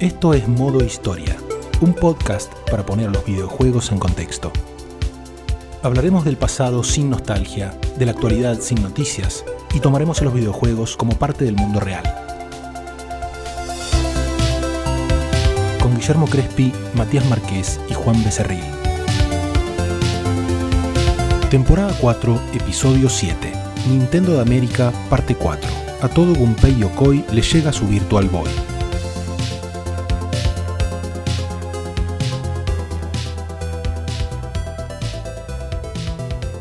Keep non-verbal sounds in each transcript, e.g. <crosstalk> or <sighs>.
Esto es Modo Historia, un podcast para poner los videojuegos en contexto. Hablaremos del pasado sin nostalgia, de la actualidad sin noticias y tomaremos a los videojuegos como parte del mundo real. Con Guillermo Crespi, Matías Marqués y Juan Becerril. Temporada 4, episodio 7. Nintendo de América, parte 4. A todo Gunpei Yokoi le llega su Virtual Boy.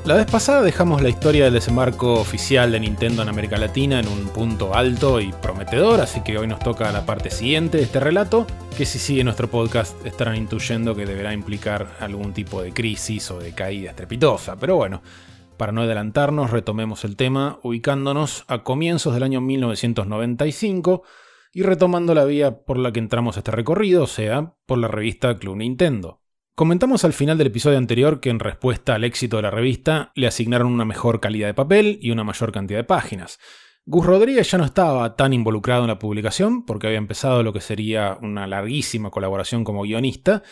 La vez pasada dejamos la historia del desembarco oficial de Nintendo en América Latina en un punto alto y prometedor, así que hoy nos toca la parte siguiente de este relato, que si sigue nuestro podcast estarán intuyendo que deberá implicar algún tipo de crisis o de caída estrepitosa, pero bueno, para no adelantarnos retomemos el tema ubicándonos a comienzos del año 1995 y retomando la vía por la que entramos a este recorrido, o sea, por la revista Club Nintendo. Comentamos al final del episodio anterior que en respuesta al éxito de la revista le asignaron una mejor calidad de papel y una mayor cantidad de páginas. Gus Rodríguez ya no estaba tan involucrado en la publicación porque había empezado lo que sería una larguísima colaboración como guionista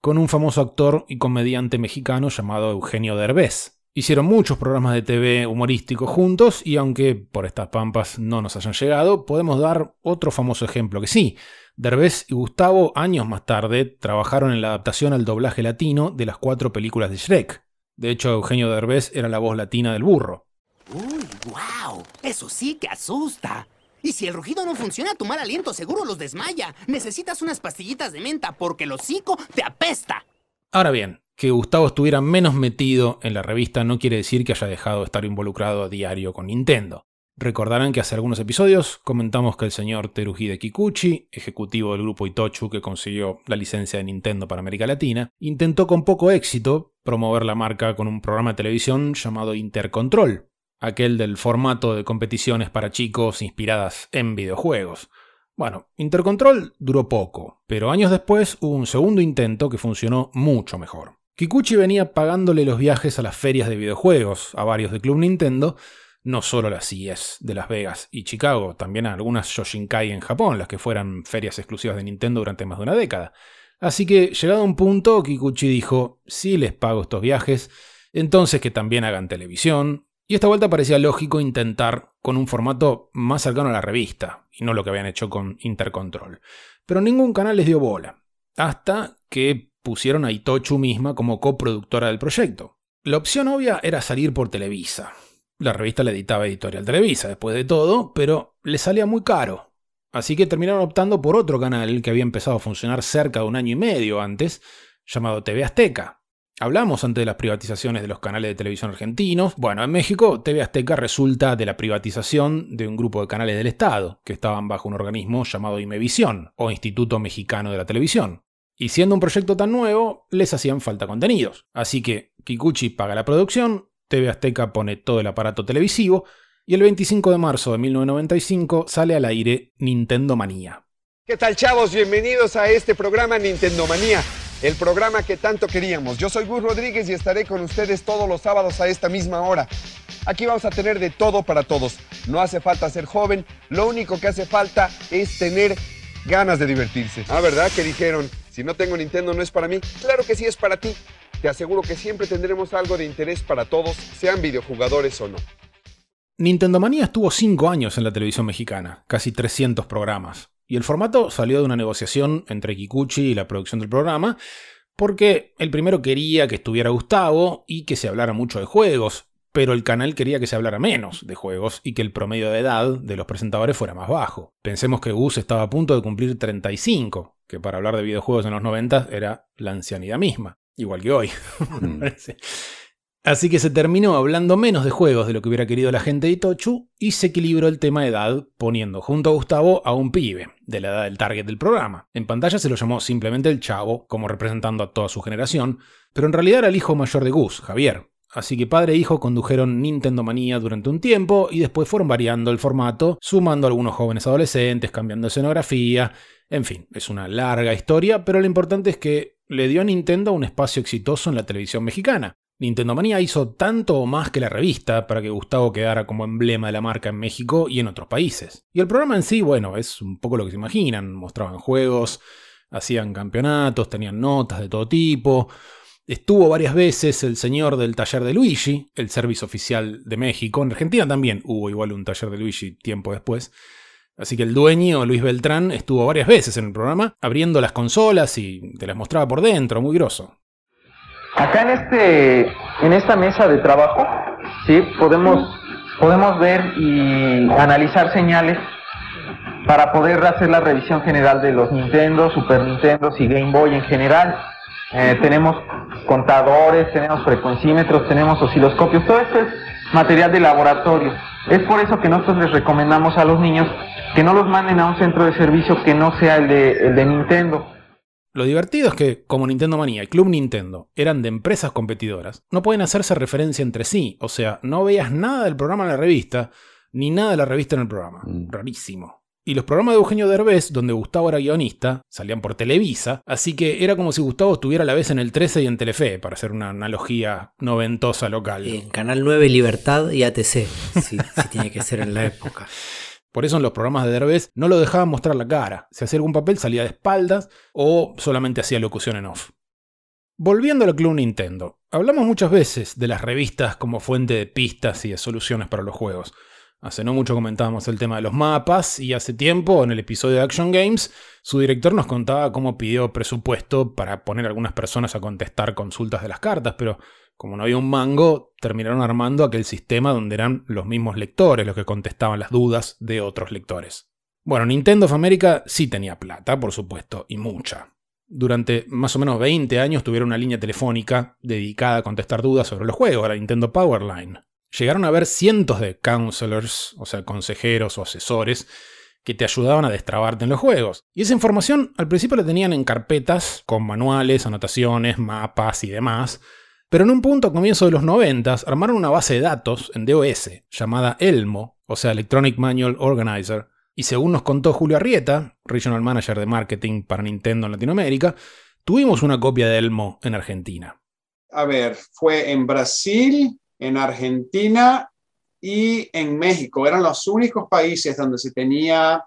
con un famoso actor y comediante mexicano llamado Eugenio Derbez. Hicieron muchos programas de TV humorísticos juntos y aunque por estas pampas no nos hayan llegado, podemos dar otro famoso ejemplo que sí, Derbez y Gustavo, años más tarde, trabajaron en la adaptación al doblaje latino de las cuatro películas de Shrek. De hecho, Eugenio Derbez era la voz latina del burro. ¡Uy, wow! Eso sí que asusta. Y si el rugido no funciona, tu mal aliento seguro los desmaya. Necesitas unas pastillitas de menta porque el hocico te apesta. Ahora bien, que Gustavo estuviera menos metido en la revista no quiere decir que haya dejado de estar involucrado a diario con Nintendo. Recordarán que hace algunos episodios comentamos que el señor Teruhide Kikuchi, ejecutivo del grupo Itochu que consiguió la licencia de Nintendo para América Latina, intentó con poco éxito promover la marca con un programa de televisión llamado Intercontrol, aquel del formato de competiciones para chicos inspiradas en videojuegos. Bueno, Intercontrol duró poco, pero años después hubo un segundo intento que funcionó mucho mejor. Kikuchi venía pagándole los viajes a las ferias de videojuegos a varios de Club Nintendo, no solo las CES de Las Vegas y Chicago, también algunas Yoshinkai en Japón, las que fueran ferias exclusivas de Nintendo durante más de una década. Así que, llegado a un punto, Kikuchi dijo, si les pago estos viajes, entonces que también hagan televisión, y esta vuelta parecía lógico intentar con un formato más cercano a la revista, y no lo que habían hecho con Intercontrol. Pero ningún canal les dio bola, hasta que pusieron a Itochu misma como coproductora del proyecto. La opción obvia era salir por Televisa, la revista la editaba Editorial Televisa, después de todo, pero le salía muy caro. Así que terminaron optando por otro canal que había empezado a funcionar cerca de un año y medio antes, llamado TV Azteca. Hablamos antes de las privatizaciones de los canales de televisión argentinos. Bueno, en México, TV Azteca resulta de la privatización de un grupo de canales del Estado, que estaban bajo un organismo llamado Imevisión, o Instituto Mexicano de la Televisión. Y siendo un proyecto tan nuevo, les hacían falta contenidos. Así que Kikuchi paga la producción, TV Azteca pone todo el aparato televisivo y el 25 de marzo de 1995 sale al aire Nintendo Manía. ¿Qué tal chavos? Bienvenidos a este programa Nintendo Manía, el programa que tanto queríamos. Yo soy Gus Rodríguez y estaré con ustedes todos los sábados a esta misma hora. Aquí vamos a tener de todo para todos. No hace falta ser joven, lo único que hace falta es tener ganas de divertirse. Ah, ¿verdad? Que dijeron, si no tengo Nintendo no es para mí. Claro que sí es para ti. Te aseguro que siempre tendremos algo de interés para todos, sean videojugadores o no. Nintendo Manía estuvo 5 años en la televisión mexicana, casi 300 programas. Y el formato salió de una negociación entre Kikuchi y la producción del programa, porque el primero quería que estuviera Gustavo y que se hablara mucho de juegos, pero el canal quería que se hablara menos de juegos y que el promedio de edad de los presentadores fuera más bajo. Pensemos que Gus estaba a punto de cumplir 35, que para hablar de videojuegos en los 90 era la ancianidad misma. Igual que hoy. <laughs> Mm. Así que se terminó hablando menos de juegos de lo que hubiera querido la gente de Itochu y se equilibró el tema de edad poniendo junto a Gustavo a un pibe, de la edad del target del programa. En pantalla se lo llamó simplemente el chavo, como representando a toda su generación, pero en realidad era el hijo mayor de Gus, Javier. Así que padre e hijo condujeron Nintendo Manía durante un tiempo y después fueron variando el formato, sumando algunos jóvenes adolescentes, cambiando escenografía. En fin, es una larga historia, pero lo importante es que le dio a Nintendo un espacio exitoso en la televisión mexicana. Nintendo Manía hizo tanto o más que la revista para que Gustavo quedara como emblema de la marca en México y en otros países. Y el programa en sí, bueno, es un poco lo que se imaginan. Mostraban juegos, hacían campeonatos, tenían notas de todo tipo. Estuvo varias veces el señor del taller de Luigi, el servicio oficial de México. En Argentina también hubo igual un taller de Luigi tiempo después. Así que el dueño, Luis Beltrán, estuvo varias veces en el programa, abriendo las consolas y te las mostraba por dentro, muy groso. Acá en este, en esta mesa de trabajo, sí, podemos, podemos ver y analizar señales para poder hacer la revisión general de los Nintendo, Super Nintendo y Game Boy en general. Eh, tenemos contadores, tenemos frecuencímetros, tenemos osciloscopios, todo esto es material de laboratorio. Es por eso que nosotros les recomendamos a los niños que no los manden a un centro de servicio que no sea el de, el de Nintendo. Lo divertido es que, como Nintendo Manía y Club Nintendo eran de empresas competidoras, no pueden hacerse referencia entre sí, o sea, no veas nada del programa en la revista, ni nada de la revista en el programa. Mm. Rarísimo. Y los programas de Eugenio Derbez, donde Gustavo era guionista, salían por Televisa, así que era como si Gustavo estuviera a la vez en el 13 y en Telefe, para hacer una analogía noventosa local. En Canal 9, Libertad y ATC, si, si tiene que ser en la época. <laughs> Por eso en los programas de Derbez no lo dejaban mostrar la cara. Si hacía algún papel salía de espaldas o solamente hacía locución en off. Volviendo al Club Nintendo, hablamos muchas veces de las revistas como fuente de pistas y de soluciones para los juegos. Hace no mucho comentábamos el tema de los mapas y hace tiempo, en el episodio de Action Games, su director nos contaba cómo pidió presupuesto para poner a algunas personas a contestar consultas de las cartas, pero como no había un mango, terminaron armando aquel sistema donde eran los mismos lectores los que contestaban las dudas de otros lectores. Bueno, Nintendo of America sí tenía plata, por supuesto, y mucha. Durante más o menos 20 años tuvieron una línea telefónica dedicada a contestar dudas sobre los juegos, la Nintendo Powerline. Llegaron a haber cientos de counselors, o sea, consejeros o asesores, que te ayudaban a destrabarte en los juegos. Y esa información al principio la tenían en carpetas, con manuales, anotaciones, mapas y demás. Pero en un punto a comienzo de los 90 armaron una base de datos en DOS llamada ELMO, o sea, Electronic Manual Organizer, y según nos contó Julio Arrieta, Regional Manager de Marketing para Nintendo en Latinoamérica, tuvimos una copia de ELMO en Argentina. A ver, fue en Brasil, en Argentina y en México. Eran los únicos países donde se tenía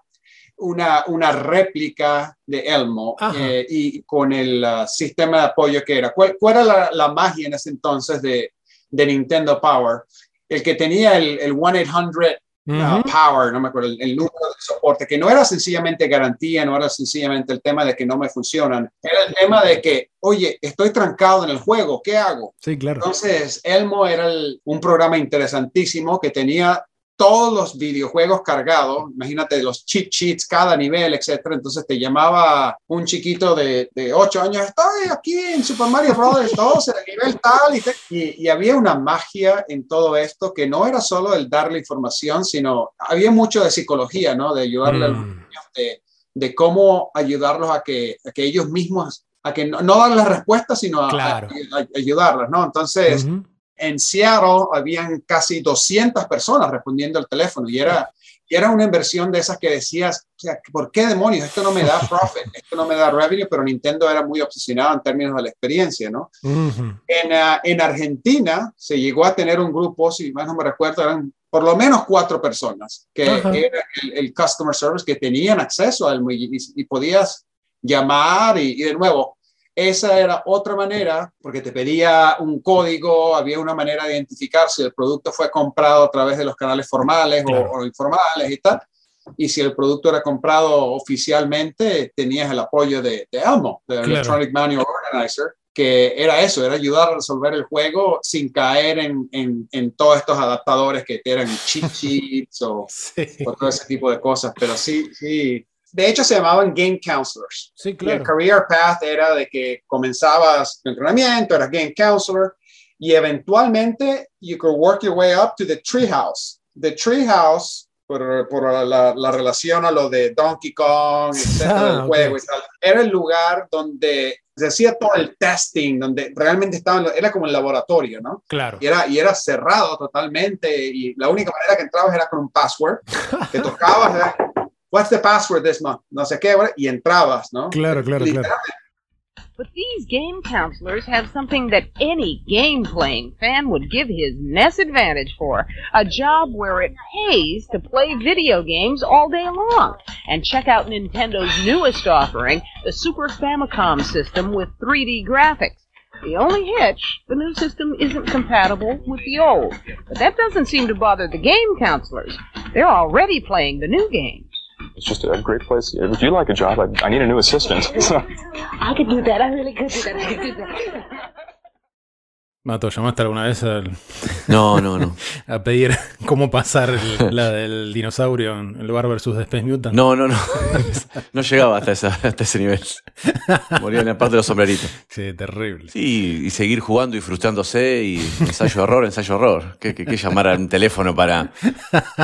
una, una réplica de Elmo eh, y con el uh, sistema de apoyo que era. ¿Cuál, cuál era la, la magia en ese entonces de, de Nintendo Power? El que tenía el, el 1-800 uh. Power, no me acuerdo, el, el número de soporte, que no era sencillamente garantía, no era sencillamente el tema de que no me funcionan, era el tema de que, oye, estoy trancado en el juego, ¿qué hago? Sí, claro. Entonces, Elmo era el- un programa interesantísimo que tenía todos los videojuegos cargados, imagínate los cheat sheets, cada nivel, etcétera. Entonces te llamaba un chiquito de, de 8 años, estoy aquí en Super Mario Bros. 2, en el nivel tal, y, te- y, y había una magia en todo esto que no era solo el darle información, sino había mucho de psicología, ¿no? De ayudarle a los Mm. niños, de, de cómo ayudarlos a que, a que ellos mismos, a que no, no darles las respuestas, sino a- Claro. a, a ayudarlos, ¿no? Entonces, Ujú. En Seattle habían casi 200 personas respondiendo al teléfono y era, y era una inversión de esas que decías, o sea, ¿por qué demonios? Esto no me da profit, <laughs> esto no me da revenue, pero Nintendo era muy obsesionado en términos de la experiencia, ¿no? Ujú. En, ah, en Argentina se llegó a tener un grupo, si más no me recuerdo, eran por lo menos cuatro personas, que Ajá. era el, el customer service, que tenían acceso al y, y podías llamar y, y de nuevo, esa era otra manera, porque te pedía un código, había una manera de identificar si el producto fue comprado a través de los canales formales o- informales y tal. Y si el producto era comprado oficialmente, tenías el apoyo de, de Elmo, de Claro. Electronic Manual Organizer, que era eso, era ayudar a resolver el juego sin caer en, en, en todos estos adaptadores que eran cheat sheets o, <laughs> Sí. o todo ese tipo de cosas. Pero sí, sí. De hecho, se llamaban Game Counselors. Sí, Y el claro. career path era de que comenzabas tu entrenamiento, eras game counselor y eventualmente you could work your way up to the treehouse. The treehouse, por, por la, la relación a lo de Donkey Kong, <laughs> etcétera, Ah, del juego y tal, era el lugar donde se hacía todo el testing, donde realmente estaban, era como el laboratorio, ¿no? Claro. Y era, y era cerrado totalmente y la única manera que entrabas era con un password, que tocabas, <laughs> what's the password this month? No sé qué, y entrabas, ¿no? Claro, claro, claro. But these game counselors have something that any game playing fan would give his Ness advantage for a job where it pays to play video games all day long. And check out Nintendo's newest offering, the Super Famicom system with 3D graphics. The only hitch, the new system isn't compatible with the old. But that doesn't seem to bother the game counselors. They're already playing the new games. It's just a great place. If you like a job, I, I need a new assistant. <laughs> I could do that. I really could do that. I could do that. Mato, ¿llamaste alguna vez al- No, no, no. <laughs> a pedir cómo pasar el- la del dinosaurio en el Bar versus The Space Mutant? No, no, no. <laughs> No llegaba hasta, esa- hasta ese nivel. Moría en la parte de los sombreritos. Sí, terrible. Sí, y seguir jugando y frustrándose y ensayo error, ensayo error. ¿Qué, qué, qué llamar a un teléfono para,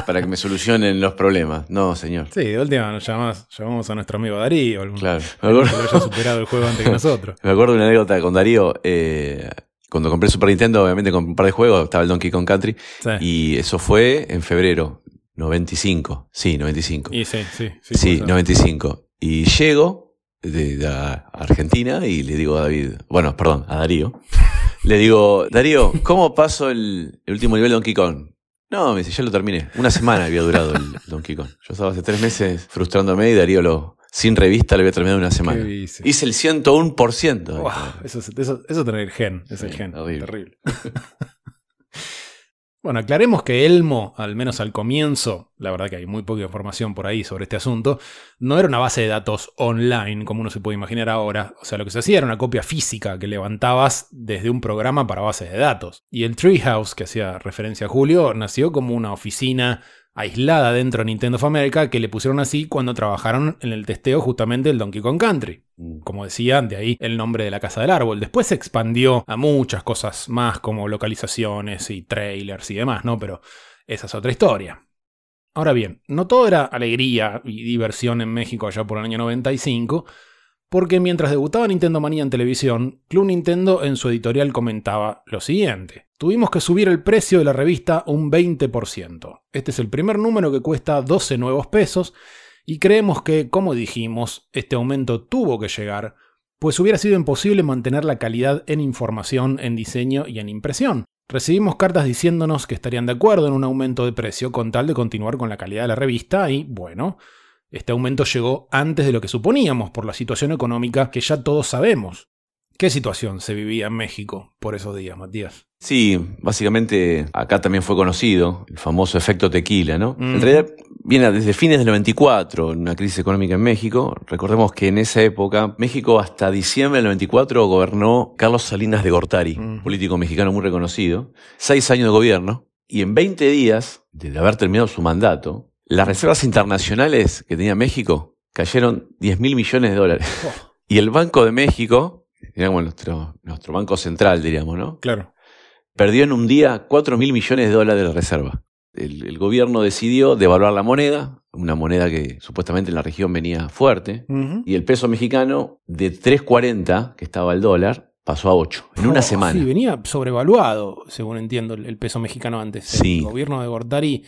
para que me solucionen los problemas? No, señor. Sí, de última nos llamás- llamamos a nuestro amigo Darío, algún Claro. Me acuerdo, haya superado el juego antes que nosotros. <laughs> me acuerdo de una anécdota con Darío. eh, cuando compré el Super Nintendo, obviamente con un par de juegos, estaba el Donkey Kong Country. Sí. Y eso fue en febrero, 95. Sí, sí. Y sí, sí, sí. Sí, puede ser. 95. Y llego de, Argentina y le digo a David, bueno, perdón, a Darío. Le digo, Darío, ¿cómo paso el, el último nivel de Donkey Kong? No, me dice, ya lo terminé. Una semana había durado el Donkey Kong. Yo estaba hace tres meses frustrándome y Darío lo, sin revista lo había terminado en una semana. Hice el 101%. Buah, eso, es- eso, eso tener el gen, es el gen. horrible. Terrible. <laughs> bueno, aclaremos que Elmo, al menos al comienzo, la verdad que hay muy poca información por ahí sobre este asunto, no era una base de datos online como uno se puede imaginar ahora. O sea, lo que se hacía era una copia física que levantabas desde un programa para bases de datos. Y el Treehouse, que hacía referencia a Julio, nació como una oficina aislada dentro de Nintendo of America que le pusieron así cuando trabajaron en el testeo justamente del Donkey Kong Country. Mm. Como decía, de ahí el nombre de la Casa del Árbol. Después se expandió a muchas cosas más como localizaciones y trailers y demás, ¿no? Pero esa es otra historia. Ahora bien, no todo era alegría y diversión en México allá por el año 95, porque mientras debutaba Nintendo Manía en televisión, Club Nintendo en su editorial comentaba lo siguiente. Tuvimos que subir el precio de la revista un 20%. Este es el primer número que cuesta 12 nuevos pesos y creemos que, como dijimos, este aumento tuvo que llegar, pues hubiera sido imposible mantener la calidad en información, en diseño y en impresión. Recibimos cartas diciéndonos que estarían de acuerdo en un aumento de precio con tal de continuar con la calidad de la revista y, bueno, este aumento llegó antes de lo que suponíamos por la situación económica que ya todos sabemos. ¿Qué situación se vivía en México por esos días, Matías? Sí, básicamente acá también fue conocido el famoso efecto tequila, ¿no? Mm. En realidad viene desde fines del 94, una crisis económica en México. Recordemos que en esa época, México hasta diciembre del 94 gobernó Carlos Salinas de Gortari, Mm. político mexicano muy reconocido. Seis años de gobierno. Y en 20 días de haber terminado su mandato, las reservas internacionales que tenía México cayeron 10 mil millones de dólares. Oh. Y el Banco de México, digamos nuestro, nuestro banco central, diríamos, ¿no? Claro. perdió en un día 4 mil millones de dólares de reserva. El, el gobierno decidió devaluar la moneda, una moneda que supuestamente en la región venía fuerte, y el peso mexicano de 3.40, que estaba el dólar, pasó a 8 en una Oh, semana. Sí, venía sobrevaluado, según entiendo, el, el peso mexicano antes. Sí. El gobierno de Gortari,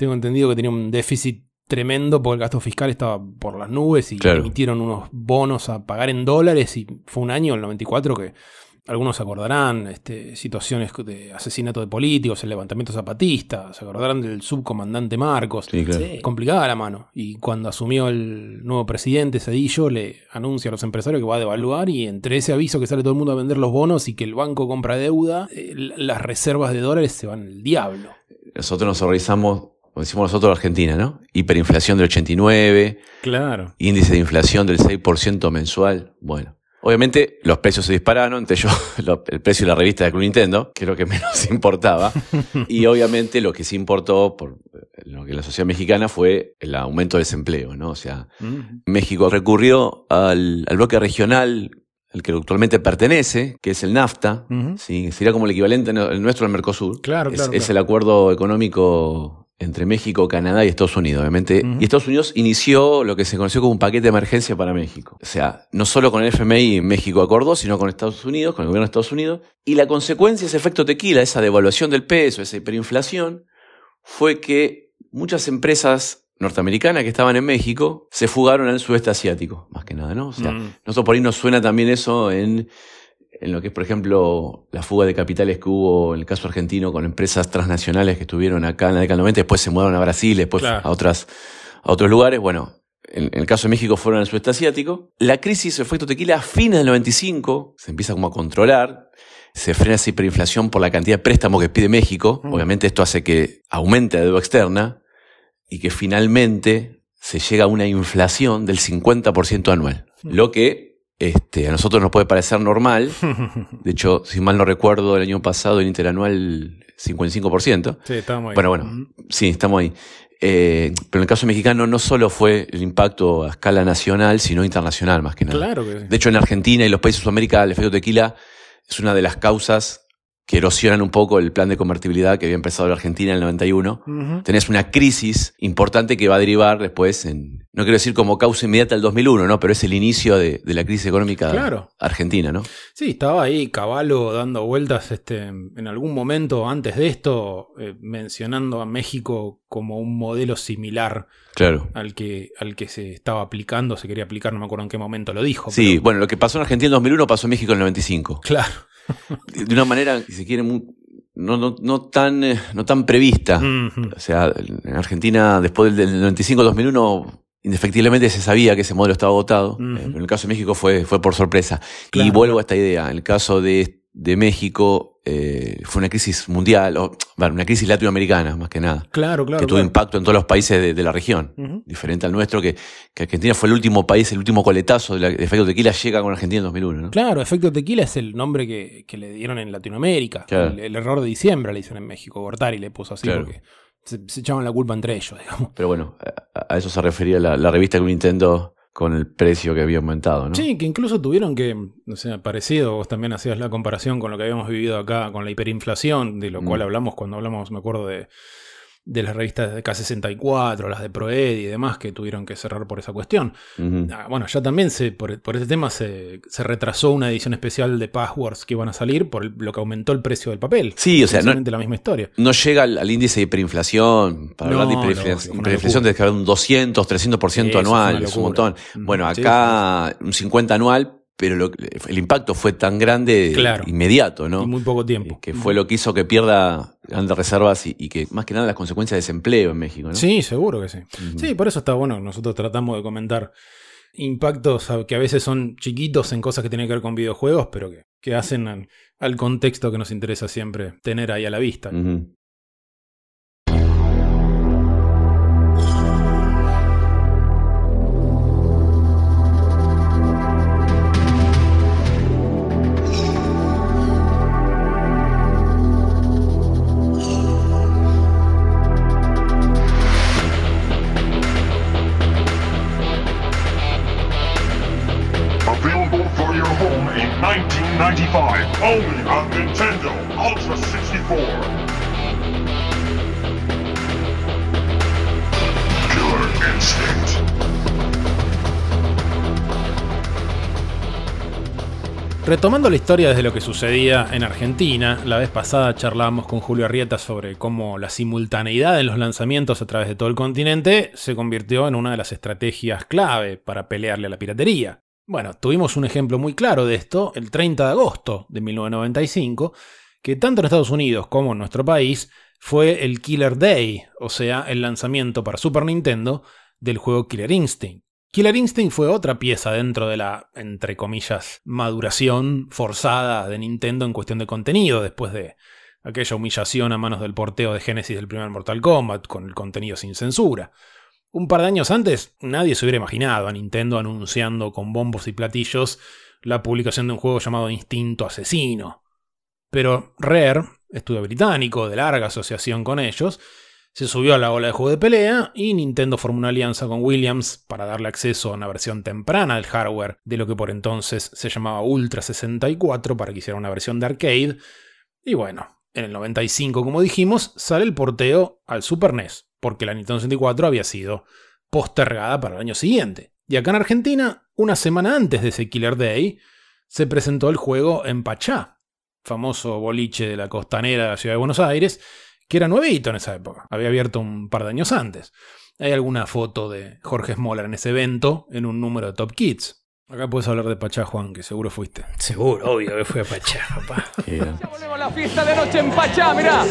tengo entendido que tenía un déficit tremendo porque el gasto fiscal estaba por las nubes y Claro. emitieron unos bonos a pagar en dólares y fue un año, el 94, que algunos se acordarán, este, situaciones de asesinato de políticos, el levantamiento zapatista, se acordarán del subcomandante Marcos. Sí, claro. Sí. Complicada la mano. Y cuando asumió el nuevo presidente Cedillo, le anuncia a los empresarios que va a devaluar. Y entre ese aviso que sale todo el mundo a vender los bonos y que el banco compra deuda, eh, las reservas de dólares se van al diablo. Nosotros nos horrorizamos, como decimos nosotros, Argentina, ¿no? Hiperinflación del 89, Claro. índice de inflación del 6% mensual. Bueno. Obviamente los precios se dispararon, entre ellos <laughs> lo- el precio de la revista de Club Nintendo, que es lo que menos <laughs> importaba. y obviamente lo que sí importó, por lo que la sociedad mexicana, fue el aumento del desempleo, ¿no? O sea, Mm. México recurrió al, al bloque regional al que actualmente pertenece, que es el NAFTA, sería como el equivalente el nuestro al Mercosur. Claro, es, claro, es claro. el acuerdo económico entre México, Canadá y Estados Unidos, obviamente. Y Estados Unidos inició lo que se conoció como un paquete de emergencia para México. O sea, no solo con el FMI México acordó, sino con Estados Unidos, con el gobierno de Estados Unidos. Y la consecuencia, ese efecto tequila, esa devaluación del peso, esa hiperinflación, fue que muchas empresas norteamericana que estaban en México se fugaron al sudeste asiático, más que nada, ¿no? O sea, Mm. nosotros por ahí nos suena también eso en, en lo que es, por ejemplo, la fuga de capitales que hubo en el caso argentino con empresas transnacionales que estuvieron acá en la década del 90, después se mudaron a Brasil, después Claro. a, otras, a otros lugares. Bueno, en, en el caso de México fueron al sudeste asiático. La crisis efecto tequila a fines del 95 se empieza como a controlar. Se frena esa hiperinflación por la cantidad de préstamos que pide México. Mm. Obviamente esto hace que aumente la deuda externa y que finalmente se llega a una inflación del 50% anual. Lo que este, a nosotros nos puede parecer normal. <laughs> De hecho, si mal no recuerdo, el año pasado el interanual 55%. sí, estábamos ahí. Bueno, bueno, sí, estamos ahí. Eh, pero en el caso mexicano no solo fue el impacto a escala nacional, sino internacional más que nada. Claro que sí. De hecho, en Argentina y los países de Sudamérica, el efecto tequila es una de las causas que erosionan un poco el plan de convertibilidad que había empezado la Argentina en el 91. Ujú. Tenés una crisis importante que va a derivar después en, no quiero decir como causa inmediata del 2001, ¿no? Pero es el inicio de, de la crisis económica Claro. argentina, ¿no? Sí, estaba ahí Caballo dando vueltas este, en algún momento antes de esto, eh, mencionando a México como un modelo similar Claro. al que, al que se estaba aplicando, se quería aplicar, no me acuerdo en qué momento lo dijo. Sí, pero- bueno, lo que pasó en Argentina en 2001 pasó en México en el 95. claro. De una manera, si se quiere, muy- no, no, no, tan, eh, no tan prevista. Ujú. O sea, en Argentina, después del, del 95-2001, indefectiblemente se sabía que ese modelo estaba agotado. Eh, En el caso de México fue, fue por sorpresa. y vuelvo a esta idea. En el caso de, de México, eh, fue una crisis mundial, o bueno, una crisis latinoamericana, más que nada. Claro, claro. que tuvo claro. impacto en todos los países de, de la región. Diferente al nuestro, que, que Argentina fue el último país, el último coletazo de, la, de efecto tequila llega con Argentina en 2001. ¿no? Claro, efecto tequila es el nombre que, que le dieron en Latinoamérica. Claro. El, el error de diciembre le hicieron en México. Gortari le puso así Claro. porque se, se echaban la culpa entre ellos, digamos. Pero bueno, a, a eso se refería la, la revista que Nintendo con el precio que había aumentado, ¿no? Sí, que incluso tuvieron que, o sea, parecido, vos también hacías la comparación con lo que habíamos vivido acá, con la hiperinflación, de lo Mm. cual hablamos cuando hablamos, me acuerdo de, de las revistas de K64, las de Proed y demás, que tuvieron que cerrar por esa cuestión. Ah, bueno, ya también se, por, por ese tema se, se retrasó una edición especial de Passwords que iban a salir por el- lo que aumentó el precio del papel. Sí, o sea, no, la misma historia. no llega al, al índice de hiperinflación. Para No, hablar de no, hiperinflación, una hiperinflación tenés que hablar de un 200, 300% Sí, eso es anual, es un montón. Bueno, sí, acá un 50 anual, pero lo- el impacto fue tan grande, Claro. inmediato, ¿no? Y muy poco tiempo. Eh, Que fue lo que hizo que pierda grandes reservas y, y que más que nada las consecuencias de desempleo en México, ¿no? Sí, seguro que sí. Sí, por eso está bueno. Nosotros tratamos de comentar impactos que a veces son chiquitos en cosas que tienen que ver con videojuegos, pero que, que hacen al, al contexto que nos interesa siempre tener ahí a la vista. Available 1995, only on Nintendo Ultra 64. Killer Instinct. Retomando la historia desde lo que sucedía en Argentina, la vez pasada charlábamos con Julio Arrieta sobre cómo la simultaneidad en los lanzamientos a través de todo el continente se convirtió en una de las estrategias clave para pelearle a la piratería. Bueno, tuvimos un ejemplo muy claro de esto el 30 de agosto de 1995, que tanto en Estados Unidos como en nuestro país fue el Killer Day, o sea, el lanzamiento para Super Nintendo del juego Killer Instinct. Killer Instinct fue otra pieza dentro de la, entre comillas, maduración forzada de Nintendo en cuestión de contenido, después de aquella humillación a manos del porteo de Genesis del primer Mortal Kombat, con el contenido sin censura. Un par de años antes, nadie se hubiera imaginado a Nintendo anunciando con bombos y platillos la publicación de un juego llamado Instinto Asesino. Pero Rare, estudio británico de larga asociación con ellos, se subió a la ola de juego de pelea y Nintendo formó una alianza con Williams para darle acceso a una versión temprana del hardware de lo que por entonces se llamaba Ultra 64 para que hiciera una versión de arcade. Y bueno, en el 95, como dijimos, sale el porteo al Super NES, porque la Nintendo 64 había sido postergada para el año siguiente. Y acá en Argentina, una semana antes de ese Killer Day, se presentó el juego en Pachá, famoso boliche de la costanera de la ciudad de Buenos Aires, que era nuevito en esa época, había abierto un par de años antes. Hay alguna foto de Jorge Smoller en ese evento en un número de Top Kids. Acá puedes hablar de Pachá, Juan, que seguro fuiste. Seguro, obvio que fui a Pachá, <laughs> papá. Ya volvemos a la fiesta de noche en Pachá, mirá.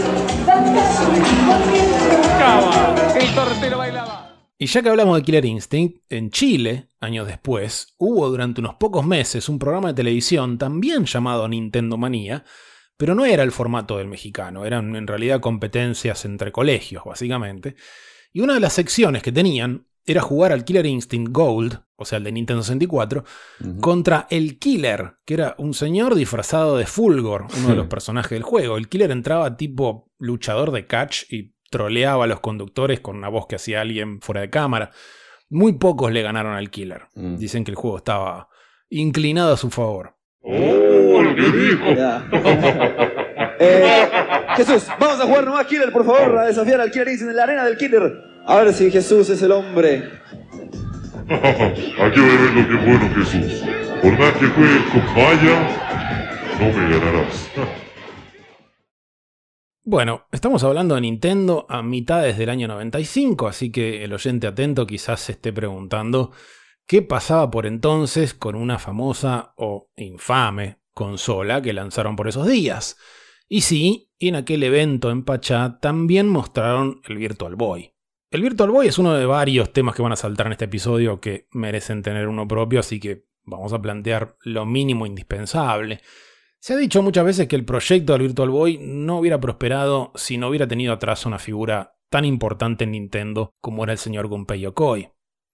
El tortero bailaba. Y ya que hablamos de Killer Instinct, en Chile, años después, hubo durante unos pocos meses un programa de televisión también llamado Nintendo Manía, pero no era el formato del mexicano, eran en realidad competencias entre colegios, básicamente. Y una de las secciones que tenían era jugar al Killer Instinct Gold, o sea, el de Nintendo 64, contra el Killer, que era un señor disfrazado de Fulgor, uno de los <laughs> personajes del juego. El Killer entraba tipo luchador de catch y troleaba a los conductores con una voz que hacía alguien fuera de cámara. Muy pocos le ganaron al Killer. Dicen que el juego estaba inclinado a su favor. ¡Oh, lo que dijo! Eh, Jesús, vamos a jugar nomás Killer, por favor, a desafiar al Killer Instinct en la arena del Killer. A ver si Jesús es el hombre. <laughs> Aquí voy a ver lo que es bueno Jesús. Por más que juegues con Maya, no me ganarás. <laughs> Bueno, estamos hablando de Nintendo a mitades del año 95, así que el oyente atento quizás se esté preguntando qué pasaba por entonces con una famosa o infame consola que lanzaron por esos días. Y sí, en aquel evento en Pachá también mostraron el Virtual Boy. El Virtual Boy es uno de varios temas que van a saltar en este episodio que merecen tener uno propio, así que vamos a plantear lo mínimo indispensable. Se ha dicho muchas veces que el proyecto del Virtual Boy no hubiera prosperado si no hubiera tenido atrás una figura tan importante en Nintendo como era el señor Gunpei Yokoi.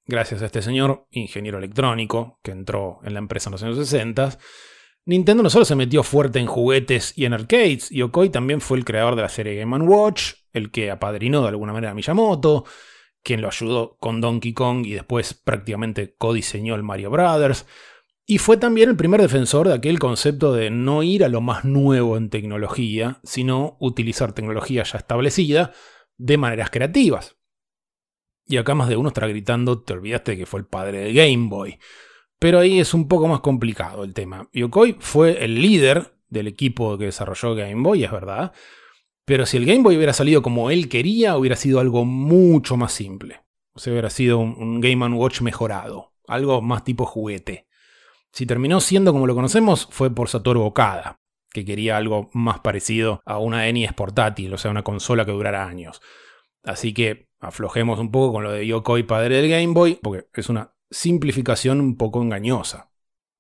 Gracias a este señor, ingeniero electrónico, que entró en la empresa en los años 60, Nintendo no solo se metió fuerte en juguetes y en arcades, Yokoi también fue el creador de la serie Game Watch, el que apadrinó de alguna manera a Miyamoto, quien lo ayudó con Donkey Kong y después prácticamente codiseñó el Mario Brothers, y fue también el primer defensor de aquel concepto de no ir a lo más nuevo en tecnología, sino utilizar tecnología ya establecida de maneras creativas. Y acá más de uno estará gritando, te olvidaste que fue el padre de Game Boy. Pero ahí es un poco más complicado el tema. Yokoi fue el líder del equipo que desarrolló Game Boy, es verdad. Pero si el Game Boy hubiera salido como él quería, hubiera sido algo mucho más simple. O sea, hubiera sido un, un Game Watch mejorado. Algo más tipo juguete. Si terminó siendo como lo conocemos, fue por Satoru Okada, que quería algo más parecido a una NES portátil, o sea, una consola que durara años. Así que aflojemos un poco con lo de Yokoi padre del Game Boy, porque es una simplificación un poco engañosa.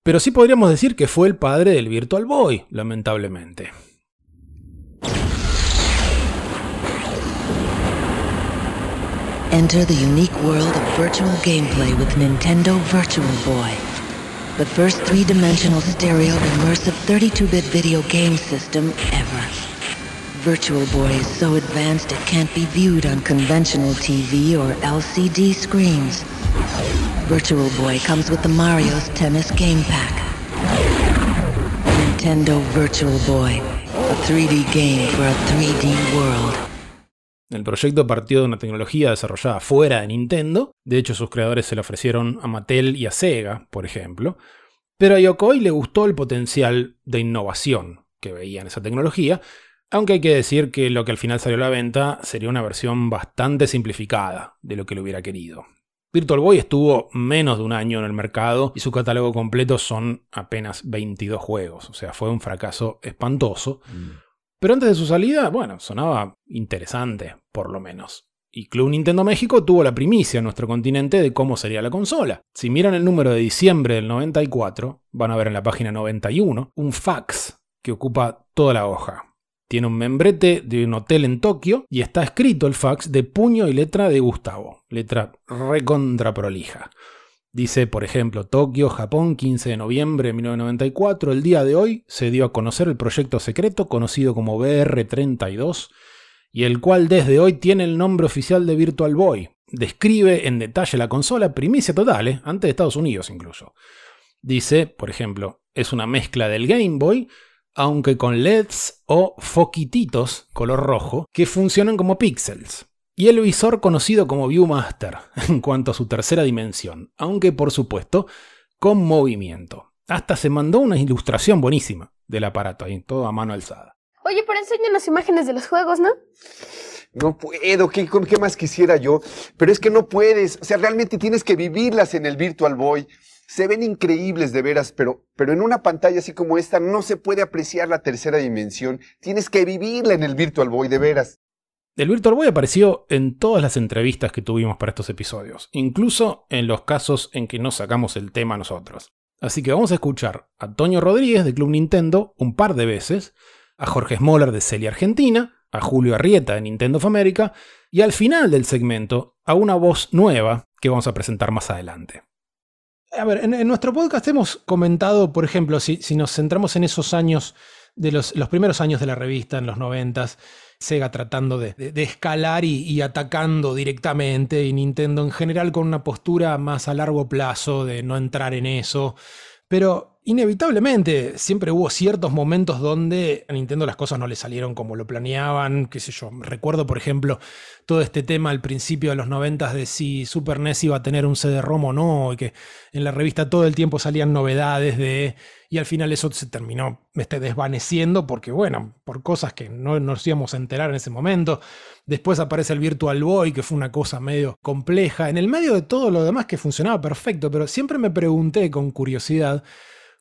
Pero sí podríamos decir que fue el padre del Virtual Boy, lamentablemente. Enter the unique world of virtual gameplay with Nintendo Virtual Boy. The first three-dimensional stereo immersive 32-bit video game system ever. Virtual Boy is so advanced it can't be viewed on conventional TV or LCD screens. Virtual Boy comes with the Mario's Tennis Game Pack. Nintendo Virtual Boy, a 3D game for a 3D world. El proyecto partió de una tecnología desarrollada fuera de Nintendo, de hecho sus creadores se lo ofrecieron a Mattel y a Sega, por ejemplo, pero a Yokoi le gustó el potencial de innovación que veía en esa tecnología, aunque hay que decir que lo que al final salió a la venta sería una versión bastante simplificada de lo que le hubiera querido. Virtual Boy estuvo menos de un año en el mercado y su catálogo completo son apenas 22 juegos, o sea, fue un fracaso espantoso. Pero antes de su salida, bueno, sonaba interesante, por lo menos. Y Club Nintendo México tuvo la primicia en nuestro continente de cómo sería la consola. Si miran el número de diciembre del 94, van a ver en la página 91 un fax que ocupa toda la hoja. Tiene un membrete de un hotel en Tokio y está escrito el fax de puño y letra de Gustavo. Letra recontra prolija. Dice, por ejemplo, Tokio, Japón, 15 de noviembre de 1994. El día de hoy se dio a conocer el proyecto secreto conocido como BR32 y el cual desde hoy tiene el nombre oficial de Virtual Boy. Describe en detalle la consola, primicia total, ¿eh? antes de Estados Unidos incluso. Dice, por ejemplo, es una mezcla del Game Boy, aunque con LEDs o foquititos color rojo que funcionan como píxeles. Y el visor conocido como Viewmaster <laughs> en cuanto a su tercera dimensión, aunque por supuesto con movimiento. Hasta se mandó una ilustración buenísima del aparato ahí, todo a mano alzada. Oye, pero enséñanos imágenes de los juegos, ¿no? No puedo, ¿qué, ¿qué más quisiera yo? Pero es que no puedes, o sea, realmente tienes que vivirlas en el Virtual Boy. Se ven increíbles de veras, pero, pero en una pantalla así como esta no se puede apreciar la tercera dimensión. Tienes que vivirla en el Virtual Boy, de veras. El Virtual Boy apareció en todas las entrevistas que tuvimos para estos episodios, incluso en los casos en que no sacamos el tema nosotros. Así que vamos a escuchar a Toño Rodríguez de Club Nintendo un par de veces, a Jorge Smoller de Celia Argentina, a Julio Arrieta de Nintendo of America y al final del segmento a una voz nueva que vamos a presentar más adelante. A ver, en, nuestro podcast hemos comentado, por ejemplo, si, nos centramos en esos años, de los, primeros años de la revista, en los noventas, Sega tratando de, escalar y, y, atacando directamente, y Nintendo en general con una postura más a largo plazo de no entrar en eso. Pero Inevitablemente, siempre hubo ciertos momentos donde a Nintendo las cosas no le salieron como lo planeaban, qué sé yo. Recuerdo, por ejemplo, todo este tema al principio de los noventas de si Super NES iba a tener un CD-ROM o no, y que en la revista todo el tiempo salían novedades de... Y al final eso se terminó este, desvaneciendo porque, bueno, por cosas que no nos íbamos a enterar en ese momento. Después aparece el Virtual Boy, que fue una cosa medio compleja. En el medio de todo lo demás que funcionaba perfecto, pero siempre me pregunté con curiosidad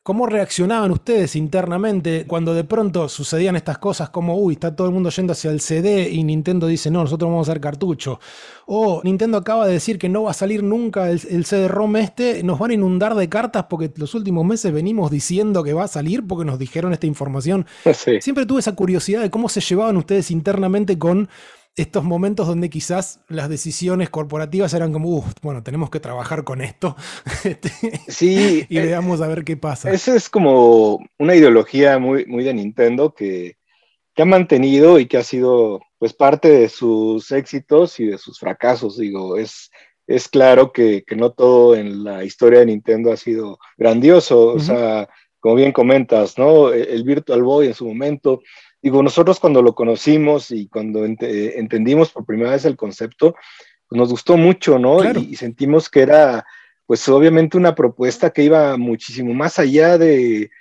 ¿Cómo reaccionaban ustedes internamente cuando de pronto sucedían estas cosas como, uy, está todo el mundo yendo hacia el CD y Nintendo dice, no, nosotros vamos a hacer cartucho? O Nintendo acaba de decir que no va a salir nunca el, CD-ROM este, nos van a inundar de cartas porque los últimos meses venimos diciendo que va a salir porque nos dijeron esta información. <laughs> Siempre tuve esa curiosidad de cómo se llevaban ustedes internamente con estos momentos donde quizás las decisiones corporativas eran como, bueno, tenemos que trabajar con esto. <laughs> Este, sí. y eh, veamos a ver qué pasa. Esa es como una ideología muy, muy de Nintendo que, que, ha mantenido y que ha sido pues parte de sus éxitos y de sus fracasos. Digo, es, es claro que, que no todo en la historia de Nintendo ha sido grandioso. O sea, como bien comentas, ¿no? El Virtual Boy en su momento digo, nosotros cuando lo conocimos y cuando entendimos por primera vez el concepto, pues nos gustó mucho, ¿no? Y, sentimos que era, pues obviamente una propuesta que iba muchísimo más allá de,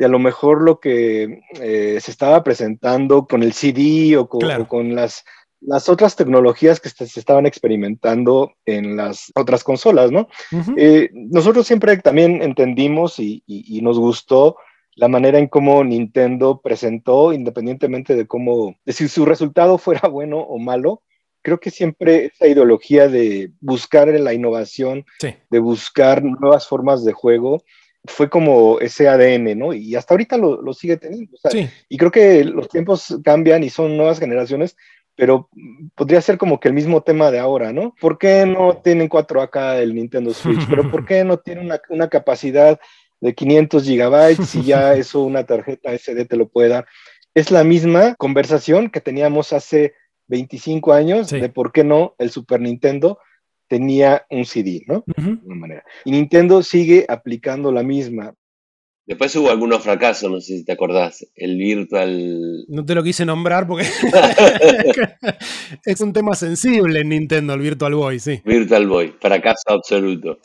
a lo mejor lo que eh, se estaba presentando con el CD o con, las, las otras tecnologías que se estaban experimentando en las otras consolas, ¿no? Eh, nosotros siempre también entendimos y, y nos gustó la manera en cómo Nintendo presentó, independientemente de cómo, de si su resultado fuera <laughs> bueno o malo, creo que siempre esa ideología de buscar la innovación, de buscar nuevas formas de juego, fue como ese ADN, ¿no? Y hasta ahorita lo, sigue teniendo. Y creo que los tiempos cambian y son nuevas generaciones, pero podría ser como que el mismo tema de ahora, ¿no? ¿Por qué no tienen 4K el Nintendo Switch? ¿Pero por <laughs> qué no tiene una, una capacidad de 500 gigabytes y ya <laughs> eso una tarjeta SD te lo puede dar. Es la misma conversación que teníamos hace 25 años de por qué no el Super Nintendo tenía un CD, ¿no? De manera. Y Nintendo sigue aplicando la misma. Después hubo algunos fracasos, no sé si te acordás. El Virtual. No te lo quise nombrar porque <laughs> es un tema sensible en Nintendo, el Virtual Boy, sí. Virtual Boy, fracaso absoluto.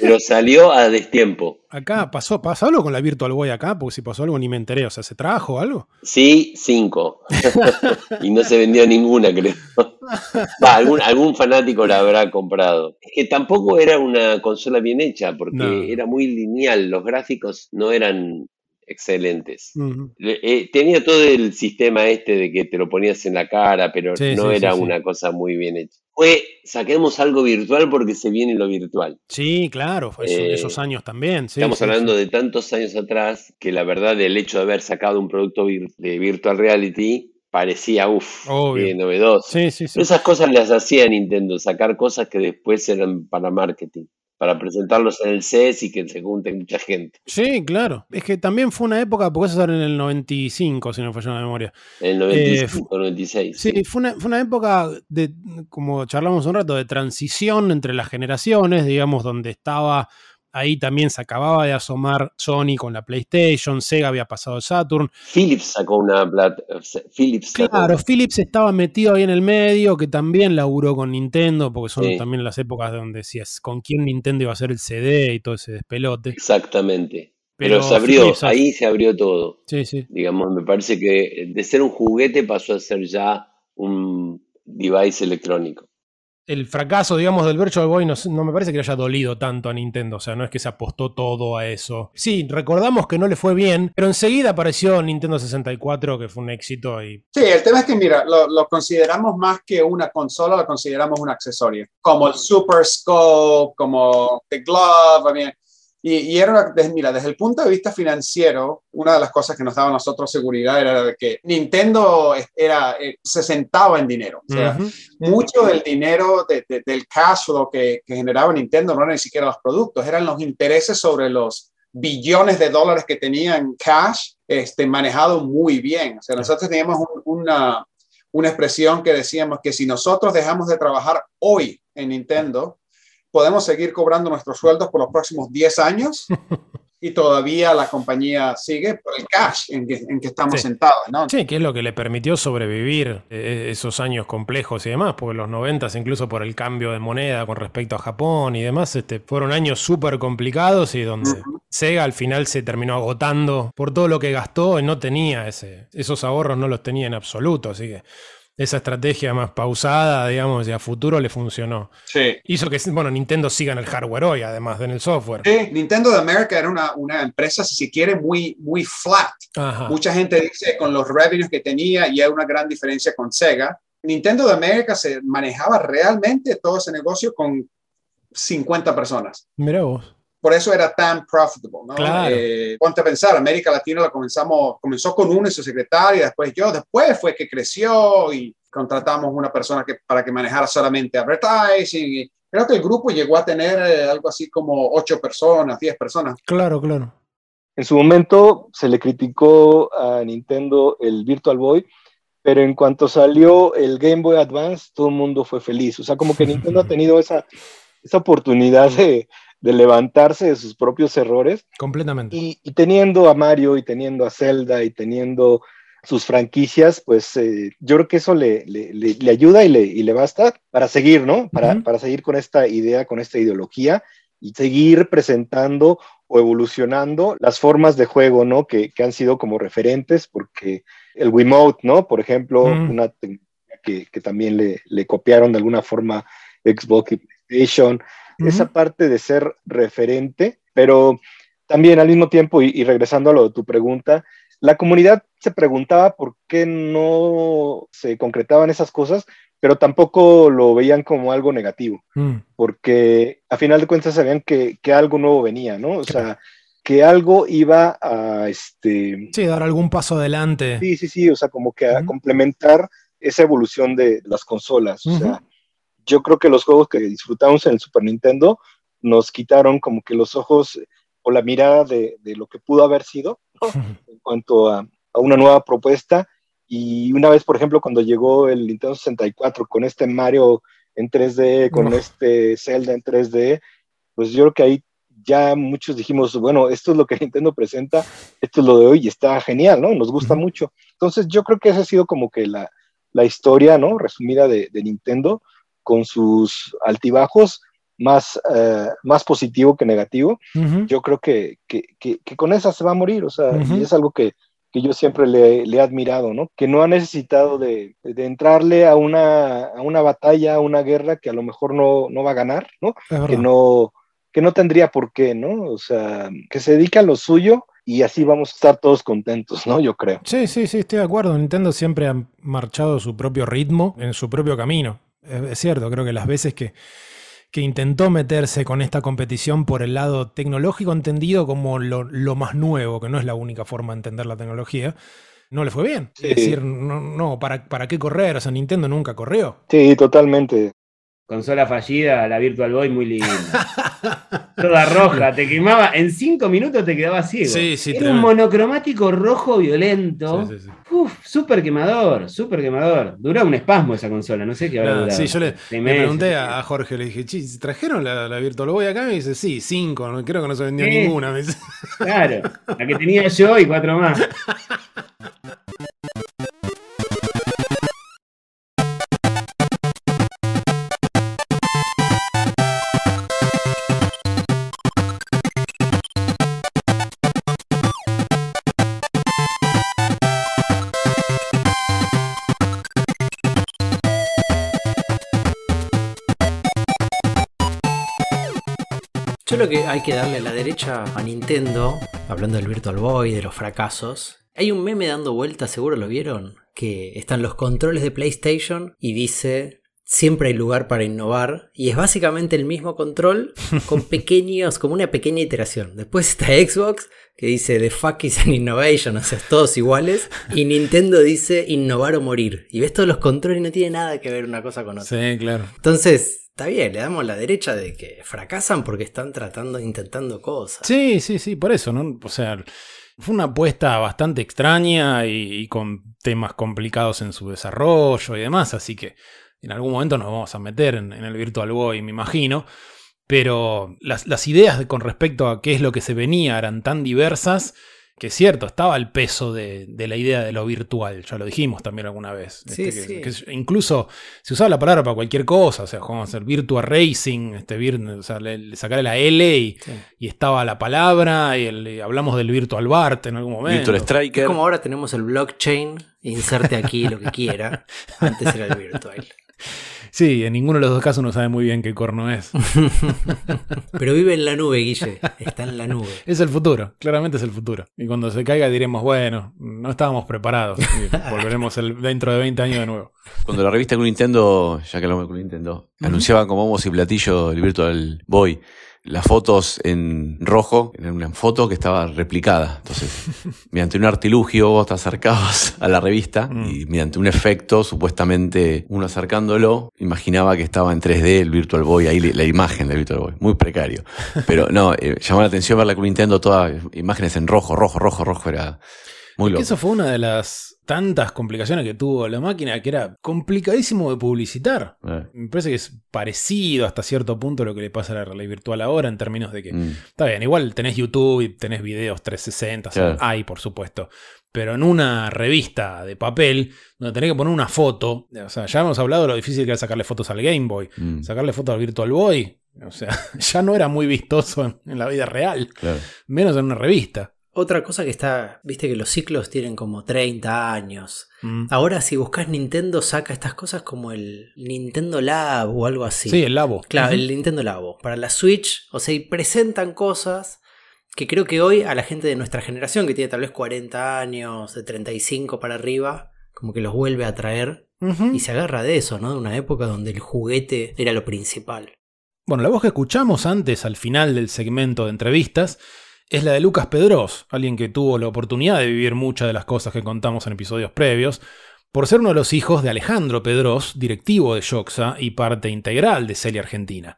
Pero salió a destiempo. Acá pasó, pasó algo con la Virtual Boy acá, porque si pasó algo ni me enteré. O sea, ¿se trajo algo? Sí, cinco. <laughs> y no se vendió ninguna, creo. <laughs> Va, algún, algún fanático la habrá comprado. Es que tampoco era una consola bien hecha, porque era muy lineal. Los gráficos no eran excelentes. Eh, tenía todo el sistema este de que te lo ponías en la cara, pero no era una cosa muy bien hecha. Fue, saquemos algo virtual porque se viene lo virtual. Sí, claro, fue esos eh, años también. estamos hablando de tantos años atrás que la verdad el hecho de haber sacado un producto de virtual reality parecía, uff, novedoso. Esas cosas las hacía Nintendo, sacar cosas que después eran para marketing para presentarlos en el CES y que se junte mucha gente. Sí, claro. Es que también fue una época, porque eso era en el 95, si no falla la memoria. En el 95, eh, 96. Sí, Fue, una, fue una época de, como charlamos un rato, de transición entre las generaciones, digamos, donde estaba Ahí también se acababa de asomar Sony con la PlayStation, Sega había pasado Saturn. Philips sacó una. Philips claro, Philips estaba metido ahí en el medio, que también laburó con Nintendo, porque son también las épocas donde decías con quién Nintendo iba a hacer el CD y todo ese despelote. Exactamente. Pero, se abrió, ahí se abrió todo. Sí, sí. Digamos, me parece que de ser un juguete pasó a ser ya un, device electrónico. El fracaso, digamos, del Virtual Boy no, no, me parece que le haya dolido tanto a Nintendo, o sea, no es que se apostó todo a eso. Sí, recordamos que no le fue bien, pero enseguida apareció Nintendo 64, que fue un éxito y... Sí, el tema es que, mira, lo, consideramos más que una consola, lo consideramos un accesorio, como el Super Scope, como The Glove, I mean, y, y, era, mira, desde el punto de vista financiero, una de las cosas que nos daba a nosotros seguridad era que Nintendo era, eh, se sentaba en dinero. O sea, uh -huh. mucho del dinero de, de, del cash flow que, que, generaba Nintendo no eran ni siquiera los productos, eran los intereses sobre los billones de dólares que tenían cash este, manejado muy bien. O sea, nosotros teníamos un, una, una expresión que decíamos que si nosotros dejamos de trabajar hoy en Nintendo, podemos seguir cobrando nuestros sueldos por los próximos 10 años <laughs> y todavía la compañía sigue por el cash en que, en que estamos sí. sentados, ¿no? Sí, que es lo que le permitió sobrevivir eh, esos años complejos y demás, porque los 90 incluso por el cambio de moneda con respecto a Japón y demás, este, fueron años súper complicados y donde uh -huh. Sega al final se terminó agotando por todo lo que gastó y no tenía ese, esos ahorros, no los tenía en absoluto, así que esa estrategia más pausada, digamos, y a futuro le funcionó. Sí. Hizo que, bueno, Nintendo siga en el hardware hoy, además de en el software. Sí, Nintendo de América era una, una empresa, si se quiere, muy, muy flat. Ajá. Mucha gente dice con los revenues que tenía y hay una gran diferencia con Sega. Nintendo de América se manejaba realmente todo ese negocio con 50 personas. Mira vos por eso era tan profitable, ¿no? Claro. Eh, ponte a pensar, América Latina la comenzamos, comenzó con uno y su secretaria, después yo, después fue que creció y contratamos una persona que, para que manejara solamente advertising. Y creo que el grupo llegó a tener eh, algo así como ocho personas, diez personas. Claro, claro. En su momento se le criticó a Nintendo el Virtual Boy, pero en cuanto salió el Game Boy Advance, todo el mundo fue feliz. O sea, como que Nintendo ha tenido esa, esa oportunidad de de levantarse de sus propios errores. Completamente. Y, y, teniendo a Mario y teniendo a Zelda y teniendo sus franquicias, pues eh, yo creo que eso le, le, le, le ayuda y le, y le, basta para seguir, ¿no? Para, uh -huh. para seguir con esta idea, con esta ideología y seguir presentando o evolucionando las formas de juego, ¿no? Que, que han sido como referentes, porque el Wiimote, ¿no? Por ejemplo, uh -huh. una que, que también le, le copiaron de alguna forma Xbox y PlayStation, uh -huh. esa parte de ser referente, pero también al mismo tiempo, y, y, regresando a lo de tu pregunta, la comunidad se preguntaba por qué no se concretaban esas cosas, pero tampoco lo veían como algo negativo, mm. porque a final de cuentas sabían que, que algo nuevo venía, ¿no? O sea, que algo iba a, este... Sí, dar algún paso adelante. Sí, sí, sí, o sea, como que a complementar esa evolución de las consolas, o uh -huh. sea, yo creo que los juegos que disfrutamos en el Super Nintendo nos quitaron como que los ojos o la mirada de, de lo que pudo haber sido ¿no? <laughs> en cuanto a, a, una nueva propuesta. Y una vez, por ejemplo, cuando llegó el Nintendo 64 con este Mario en 3D, con no. este Zelda en 3D, pues yo creo que ahí ya muchos dijimos, bueno, esto es lo que <laughs> Nintendo presenta, esto es lo de hoy y está genial, ¿no? Nos gusta mucho. Entonces yo creo que esa ha sido como que la, la historia, ¿no? Resumida de, de Nintendo con sus altibajos, más, uh, más positivo que negativo. Uh -huh. Yo creo que, que, que, que, con esa se va a morir, o sea, uh -huh. y es algo que, que yo siempre le, le, he admirado, ¿no? Que no ha necesitado de, de, entrarle a una, a una batalla, a una guerra que a lo mejor no, no va a ganar, ¿no? Que no que no tendría por qué, ¿no? O sea, que se dedica a lo suyo y así vamos a estar todos contentos, ¿no? Yo creo. Sí, sí, sí, estoy de acuerdo. Nintendo siempre ha marchado su propio ritmo, en su propio camino es cierto, creo que las veces que, que intentó meterse con esta competición por el lado tecnológico entendido como lo, lo, más nuevo, que no es la única forma de entender la tecnología, no le fue bien. Sí. Es decir, no, no ¿para, ¿para qué correr? O sea, Nintendo nunca corrió. Sí, totalmente. Consola fallida, la Virtual Boy muy linda. <laughs> Toda roja, te quemaba, en cinco minutos te quedaba ciego. Sí, sí, Era un monocromático rojo violento. Sí, Uf, súper quemador, súper quemador. Duró un espasmo esa consola, no sé qué habrá durado. Sí, yo le, le pregunté a, Jorge, le dije, ¿trajeron la, la, Virtual Boy acá? Y me dice, sí, cinco, creo que no se vendió ninguna. Claro, la que tenía yo y cuatro más. <laughs> Solo que hay que darle a la derecha a Nintendo, hablando del Virtual Boy, de los fracasos. Hay un meme dando vueltas, seguro lo vieron, que están los controles de PlayStation y dice siempre hay lugar para innovar y es básicamente el mismo control con <laughs> pequeños, como una pequeña iteración. Después está Xbox que dice The fuck is an innovation, o sea, todos iguales. Y Nintendo dice innovar o morir. Y ves todos los controles y no tiene nada que ver una cosa con otra. Sí, claro. Entonces, está bien, le damos la derecha de que fracasan porque están tratando, intentando cosas. Sí, sí, sí, por eso, ¿no? O sea, fue una apuesta bastante extraña y, y con temas complicados en su desarrollo y demás, así que en algún momento nos vamos a meter en, en el Virtual Boy, me imagino. Pero las, las ideas de- con respecto a qué es lo que se venía eran tan diversas que es cierto, estaba el peso de, de la idea de lo virtual, ya lo dijimos también alguna vez. Sí, Este, que- sí. que incluso se usaba la palabra para cualquier cosa, o sea, vamos a hacer Virtua Racing, este, vir- o sea, le, le sacarle la L y, y estaba la palabra, y, el- y hablamos del Virtual Bart en algún momento. Es como ahora tenemos el blockchain, inserte aquí lo que quiera. <laughs> Antes era el virtual. Sí, en ninguno de los dos casos uno sabe muy bien qué corno es. <laughs> Pero vive en la nube, Guille. Está en la nube. Es el futuro, claramente es el futuro. Y cuando se caiga diremos, bueno, no estábamos preparados. Y volveremos el- dentro de 20 años de nuevo. Cuando la revista Club Nintendo, ya que hablamos de Club Nintendo, anunciaba como vamos y platillo el Virtual Boy, las fotos en rojo, era una foto que estaba replicada. Entonces, <laughs> mediante un artilugio vos te acercabas a la revista y mediante un efecto, supuestamente uno acercándolo, imaginaba que estaba en 3D el Virtual Boy, ahí la imagen del Virtual Boy, muy precario. Pero no, eh, llamó la atención ver la Club Nintendo, todas imágenes en rojo, rojo, rojo, rojo, era muy Que loco. eso fue una de las tantas complicaciones que tuvo la máquina, que era complicadísimo de publicitar. Eh. Me parece que es parecido hasta cierto punto a lo que le pasa a la realidad virtual ahora, en términos de que, Mm. está bien, igual tenés YouTube y tenés videos 360, o sea, Claro. hay por supuesto. Pero en una revista de papel, donde tenés que poner una foto, o sea, ya hemos hablado de lo difícil que era sacarle fotos al Game Boy, Mm. sacarle fotos al Virtual Boy, o sea, <laughs> ya no era muy vistoso en, en la vida real, Claro. menos en una revista. Otra cosa que está, viste que los ciclos tienen como 30 años. Mm. Ahora si buscas Nintendo saca estas cosas como el Nintendo Lab o algo así. Sí, el Labo. Claro, el Nintendo Labo. Para la Switch, o sea, y presentan cosas que creo que hoy a la gente de nuestra generación, que tiene tal vez 40 años, de 35 para arriba, como que los vuelve a traer Ujú. y se agarra de eso, ¿no? De una época donde el juguete era lo principal. Bueno, la voz que escuchamos antes, al final del segmento de entrevistas, es la de Lucas Pedros, alguien que tuvo la oportunidad de vivir muchas de las cosas que contamos en episodios previos, por ser uno de los hijos de Alejandro Pedros, directivo de Yoxa y parte integral de Celia Argentina.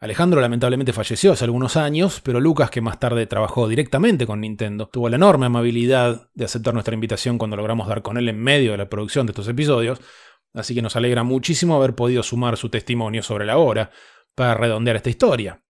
Alejandro lamentablemente falleció hace algunos años, pero Lucas, que más tarde trabajó directamente con Nintendo, tuvo la enorme amabilidad de aceptar nuestra invitación cuando logramos dar con él en medio de la producción de estos episodios, así que nos alegra muchísimo haber podido sumar su testimonio sobre la hora para redondear esta historia.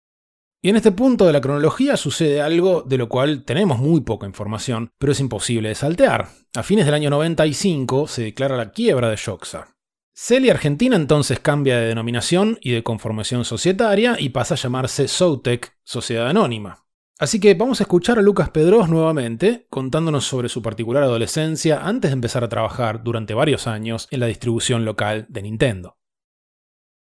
Y en este punto de la cronología sucede algo de lo cual tenemos muy poca información, pero es imposible de saltear. A fines del año 95 se declara la quiebra de Yoxa. Celia Argentina entonces cambia de denominación y de conformación societaria y pasa a llamarse Soutec, Sociedad Anónima. Así que vamos a escuchar a Lucas Pedros nuevamente contándonos sobre su particular adolescencia antes de empezar a trabajar durante varios años en la distribución local de Nintendo.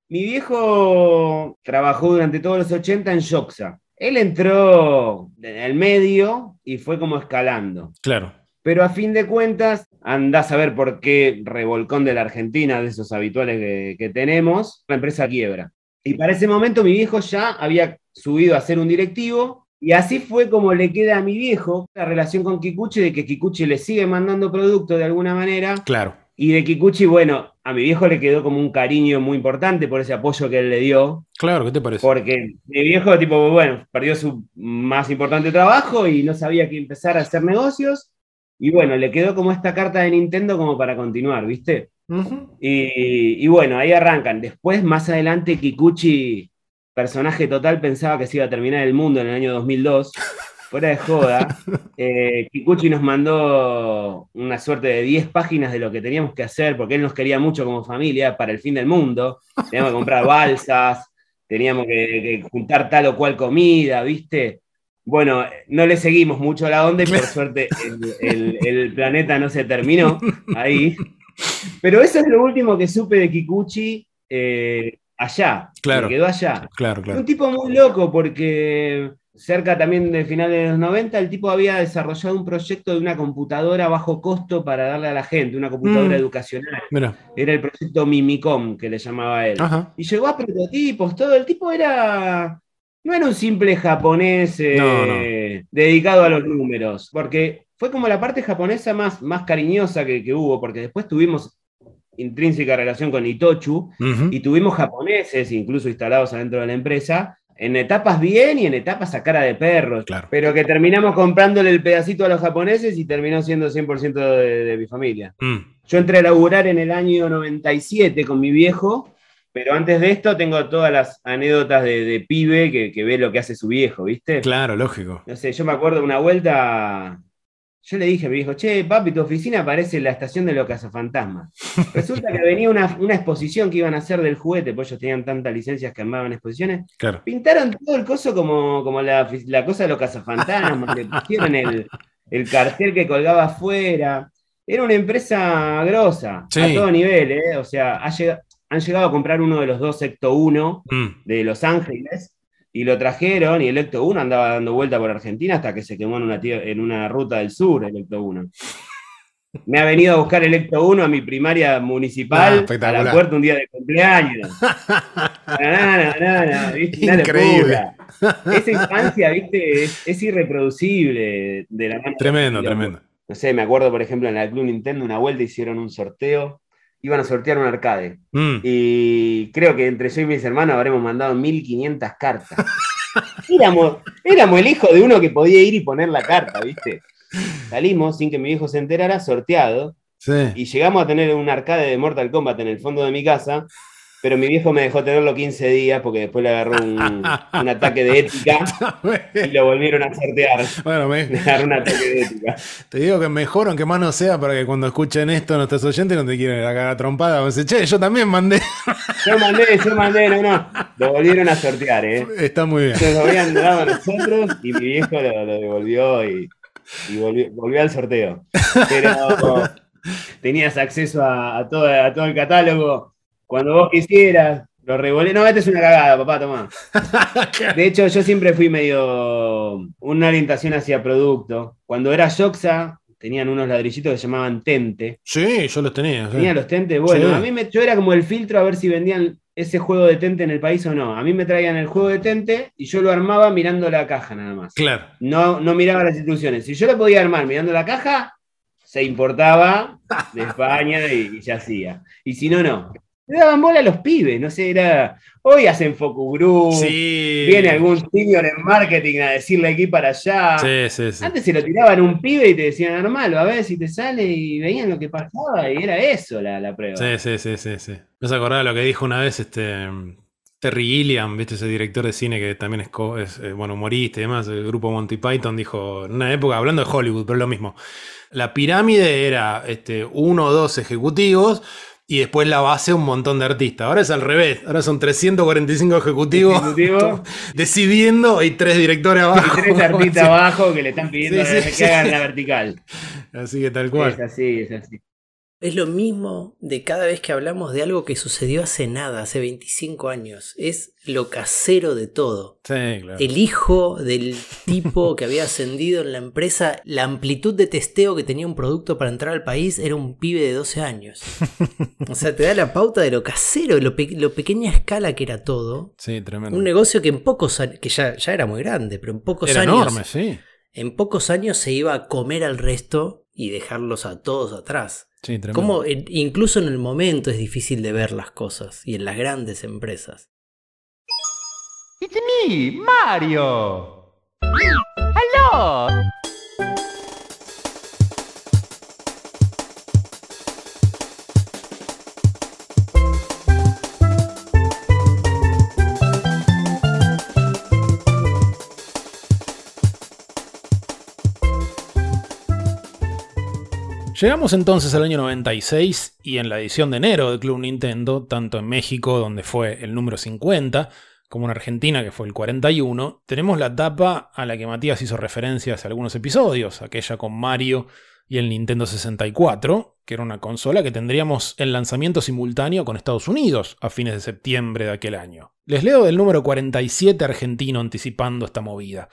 Mi viejo trabajó durante todos los 80 en Yoxa. Él entró en el medio y fue como escalando. Claro. Pero a fin de cuentas, andás a ver por qué revolcón de la Argentina, de esos habituales que, que tenemos, la empresa quiebra. Y para ese momento mi viejo ya había subido a ser un directivo y así fue como le queda a mi viejo la relación con Kikuchi, de que Kikuchi le sigue mandando producto de alguna manera. Claro. Y de Kikuchi, bueno, a mi viejo le quedó como un cariño muy importante por ese apoyo que él le dio. Claro, ¿qué te parece? Porque mi viejo, tipo, bueno, perdió su más importante trabajo y no sabía que empezar a hacer negocios. Y bueno, le quedó como esta carta de Nintendo como para continuar, ¿viste? y, y bueno, ahí arrancan. Después, más adelante, Kikuchi, personaje total, pensaba que se iba a terminar el mundo en el año 2002. <laughs> Fuera de joda, <laughs> eh, Kikuchi nos mandó una suerte de 10 páginas de lo que teníamos que hacer, porque él nos quería mucho como familia para el fin del mundo. Teníamos que comprar <laughs> balsas, teníamos que, que juntar tal o cual comida, ¿viste? Bueno, no le seguimos mucho la onda y por <laughs> suerte el, el- el planeta no se terminó ahí. Pero eso es lo último que supe de Kikuchi. eh, allá. Claro. Me quedó allá. Claro, claro. Un tipo muy loco porque cerca también del final de los 90, el tipo había desarrollado un proyecto de una computadora a bajo costo para darle a la gente, una computadora Mm. educacional. Mira. Era el proyecto Mimicom, que le llamaba él. Ajá. Y llegó a prototipos, todo. El tipo era. No era un simple japonés eh, No, no. dedicado a los números, porque fue como la parte japonesa más, más cariñosa que, que hubo, porque después tuvimos intrínseca relación con Itochu Ujú. y tuvimos japoneses incluso instalados adentro de la empresa. En etapas bien y en etapas a cara de perros. Pero que terminamos comprándole el pedacito a los japoneses y terminó siendo 100% de, de mi familia. Mm. Yo entré a laburar en el año 97 con mi viejo, pero antes de esto tengo todas las anécdotas de, de pibe que, que ve lo que hace su viejo, ¿viste? Claro, lógico. No sé, yo me acuerdo una vuelta, yo le dije a mi viejo, che, papi, tu oficina parece la estación de los cazafantasmas. Resulta que venía una, una exposición que iban a hacer del juguete, pues ellos tenían tantas licencias que armaban exposiciones. Claro. Pintaron todo el coso como, como la, la cosa de los cazafantasmas, le pusieron el, el cartel que colgaba afuera. Era una empresa grosa, Sí. a todo nivel, ¿eh? O sea, ha llega- han llegado a comprar uno de los dos Ecto 1 Mm. de Los Ángeles y lo trajeron y el Ecto 1 andaba dando vuelta por Argentina hasta que se quemó en una, en una ruta del sur el Ecto 1. Me ha venido a buscar el Ecto 1 a mi primaria Ah, municipal a espectacular. la puerta un día de cumpleaños. Na, na, na, ¿viste? Increíble. Esa infancia, viste, es, es irreproducible de la mano. Tremendo, de- tremendo. No sé, me acuerdo, por ejemplo, en la Club Nintendo una vuelta hicieron un sorteo. Iban a sortear un arcade. Mm. Y creo que entre yo y mis hermanos habremos mandado 1500 cartas. <laughs> Éramos, éramos el hijo de uno que podía ir y poner la carta, ¿viste? Salimos sin que mi viejo se enterara, sorteado. Sí. Y llegamos a tener un arcade de Mortal Kombat en el fondo de mi casa. Pero mi viejo me dejó tenerlo 15 días porque después le agarró un, un ataque de ética <laughs> y lo volvieron a sortear. Bueno, me- <laughs> Le agarró un ataque de ética. <laughs> Te digo que mejor, aunque más no sea, para que cuando escuchen esto nuestros oyentes no te quieran la cara trompada. Dicen, che, yo también mandé. Yo mandé, yo mandé, no, no. Lo volvieron a sortear, ¿eh? Está muy bien. Nos lo habían dado a nosotros y mi viejo lo, lo devolvió y, y volvió, volvió al sorteo. Pero tenías acceso a, a todo, a todo el catálogo cuando vos quisieras. Lo revolé. No, esta es una cagada, papá, toma. <laughs> De hecho, yo siempre fui medio. una orientación hacia producto. Cuando era Yoxa, tenían unos ladrillitos que se llamaban Tente. Sí, yo los tenía. sí. Tenía los Tente. Bueno, Sí. a mí me, yo era como el filtro a ver si vendían ese juego de Tente en el país o no. A mí me traían el juego de Tente y yo lo armaba mirando la caja nada más. Claro. No, no miraba las instrucciones. Si yo lo podía armar mirando la caja, se importaba de <laughs> España y, y se hacía. Y si no, no. Le daban bola a los pibes, no sé, era. Hoy hacen focus group, Sí. viene algún senior en marketing a decirle aquí para allá. Sí, sí, sí. Antes se lo tiraban un pibe y te decían armalo, a ver si te sale y veían lo que pasaba y era eso la, la prueba. Sí, sí, sí, sí, sí. Me has acordado lo que dijo una vez este Terry Gilliam, ¿viste? Ese director de cine que también es, es, eh, bueno, humorista y demás, el grupo Monty Python, dijo en una época, hablando de Hollywood, pero lo mismo. La pirámide era este, uno o dos ejecutivos y después la base un montón de artistas. Ahora es al revés, ahora son 345 ejecutivos Ejecutivo. <laughs> decidiendo y tres directores abajo. Y tres artistas <laughs> abajo que le están pidiendo Sí, sí, que sí. hagan la vertical. Así que tal cual. Es así, es así. Es lo mismo de cada vez que hablamos de algo que sucedió hace nada, hace 25 años. Es lo casero de todo. Sí, claro. El hijo del tipo que había ascendido en la empresa, la amplitud de testeo que tenía un producto para entrar al país era un pibe de 12 años. O sea, te da la pauta de lo casero, lo, pe- lo pequeña escala que era todo. Sí, tremendo. Un negocio que en pocos años, que ya, ya era muy grande, pero en pocos Era años. enorme, sí. En pocos años se iba a comer al resto y dejarlos a todos atrás. Sí, tremendo. Como en- incluso en el momento es difícil de ver las cosas y en las grandes empresas. It's me, Mario. Hello. Llegamos entonces al año 96 y en la edición de enero de Club Nintendo, tanto en México, donde fue el número 50, como en Argentina, que fue el 41, tenemos la etapa a la que Matías hizo referencia hace algunos episodios, aquella con Mario y el Nintendo 64, que era una consola que tendríamos en lanzamiento simultáneo con Estados Unidos a fines de septiembre de aquel año. Les leo del número 47 argentino anticipando esta movida.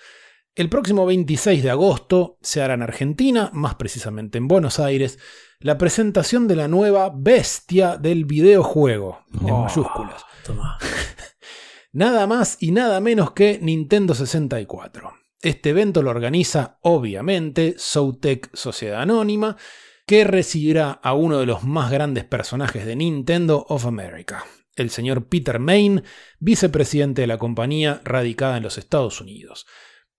El próximo 26 de agosto se hará en Argentina, más precisamente en Buenos Aires, la presentación de la nueva bestia del videojuego, en Oh, mayúsculas. Toma. <laughs> Nada más y nada menos que Nintendo 64. Este evento lo organiza, obviamente, Soutec Sociedad Anónima, que recibirá a uno de los más grandes personajes de Nintendo of America, el señor Peter Main, vicepresidente de la compañía radicada en los Estados Unidos.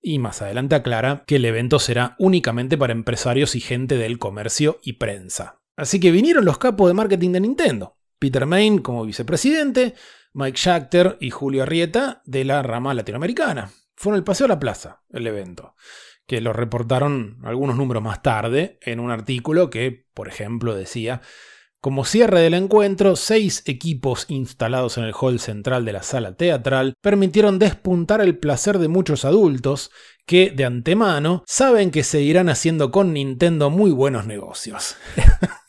Y más adelante aclara que el evento será únicamente para empresarios y gente del comercio y prensa. Así que vinieron los capos de marketing de Nintendo. Peter Main como vicepresidente, Mike Schachter y Julio Arrieta de la rama latinoamericana. Fue en el Paseo a la Plaza el evento, que lo reportaron algunos números más tarde en un artículo que, por ejemplo, decía, como cierre del encuentro, seis equipos instalados en el hall central de la sala teatral permitieron despuntar el placer de muchos adultos que, de antemano, saben que seguirán haciendo con Nintendo muy buenos negocios. <laughs>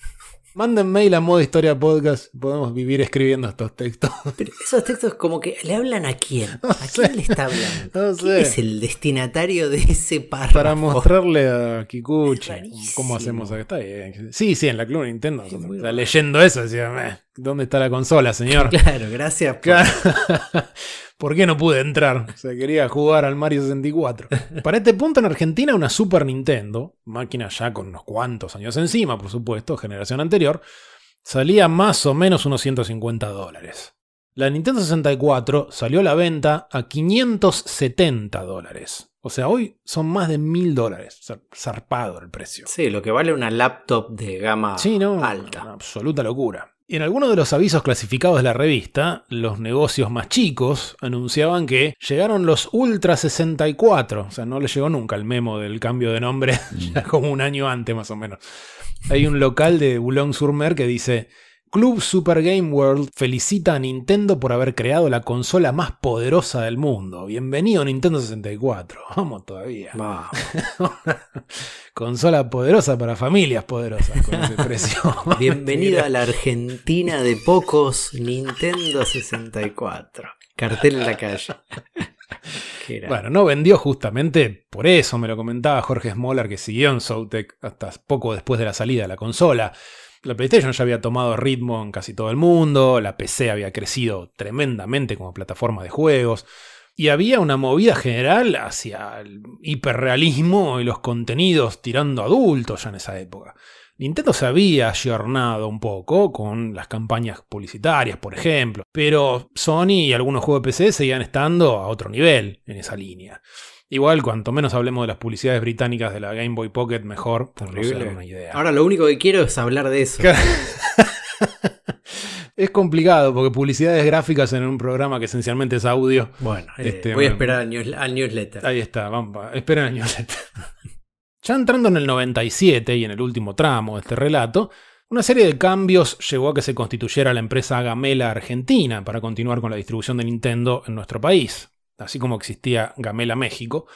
Manden mail a modo historia podcast, podemos vivir escribiendo estos textos. <laughs> Pero esos textos como que le hablan a quién. ¿A quién le está hablando? No ¿Quién sé. es el destinatario de ese párrafo? Para mostrarle a Kikuchi cómo hacemos acá. Está bien. Sí, sí, en la Club Nintendo. sea, leyendo eso, decía, "Meh, ¿dónde está la consola, señor? <laughs> Claro, gracias por- Claro. <laughs> ¿Por qué no pude entrar? O sea, quería jugar al Mario 64. Para este punto en Argentina una Super Nintendo, máquina ya con unos cuantos años encima, por supuesto, generación anterior, salía más o menos unos 150 dólares. La Nintendo 64 salió a la venta a 570 dólares. O sea, hoy son más de 1000 dólares. Zar- Zarpado el precio. Sí, lo que vale una laptop de gama Sí, no, alta. una absoluta locura. Y en algunos de los avisos clasificados de la revista, los negocios más chicos anunciaban que llegaron los Ultra 64. O sea, no le llegó nunca el memo del cambio de nombre, <laughs> ya como un año antes más o menos. Hay un local de Boulogne-sur-Mer que dice: Club Super Game World felicita a Nintendo por haber creado la consola más poderosa del mundo. Bienvenido Nintendo 64. Vamos todavía. <laughs> Consola poderosa para familias poderosas con ese <laughs> precio. Bienvenido a la <laughs> Argentina de pocos Nintendo 64. Cartel en la calle. Bueno, no vendió justamente por eso, me lo comentaba Jorge Smolar, que siguió en Soutec hasta poco después de la salida de la consola. La PlayStation ya había tomado ritmo en casi todo el mundo, la PC había crecido tremendamente como plataforma de juegos, y había una movida general hacia el hiperrealismo y los contenidos tirando adultos ya en esa época. Nintendo se había ayornado un poco con las campañas publicitarias, por ejemplo, pero Sony y algunos juegos de PC seguían estando a otro nivel en esa línea. Igual, cuanto menos hablemos de las publicidades británicas de la Game Boy Pocket, mejor, por no una idea. Ahora lo único que quiero es hablar de eso. <laughs> Es complicado porque publicidades gráficas en un programa que esencialmente es audio. Bueno, eh, Este, voy a esperar al, news- al newsletter. Ahí está, vamos, esperen el newsletter. <laughs> Ya entrando en el 97 y en el último tramo de este relato, una serie de cambios llevó a que se constituyera la empresa Gamela Argentina para continuar con la distribución de Nintendo en nuestro país. Así como existía Gamela México,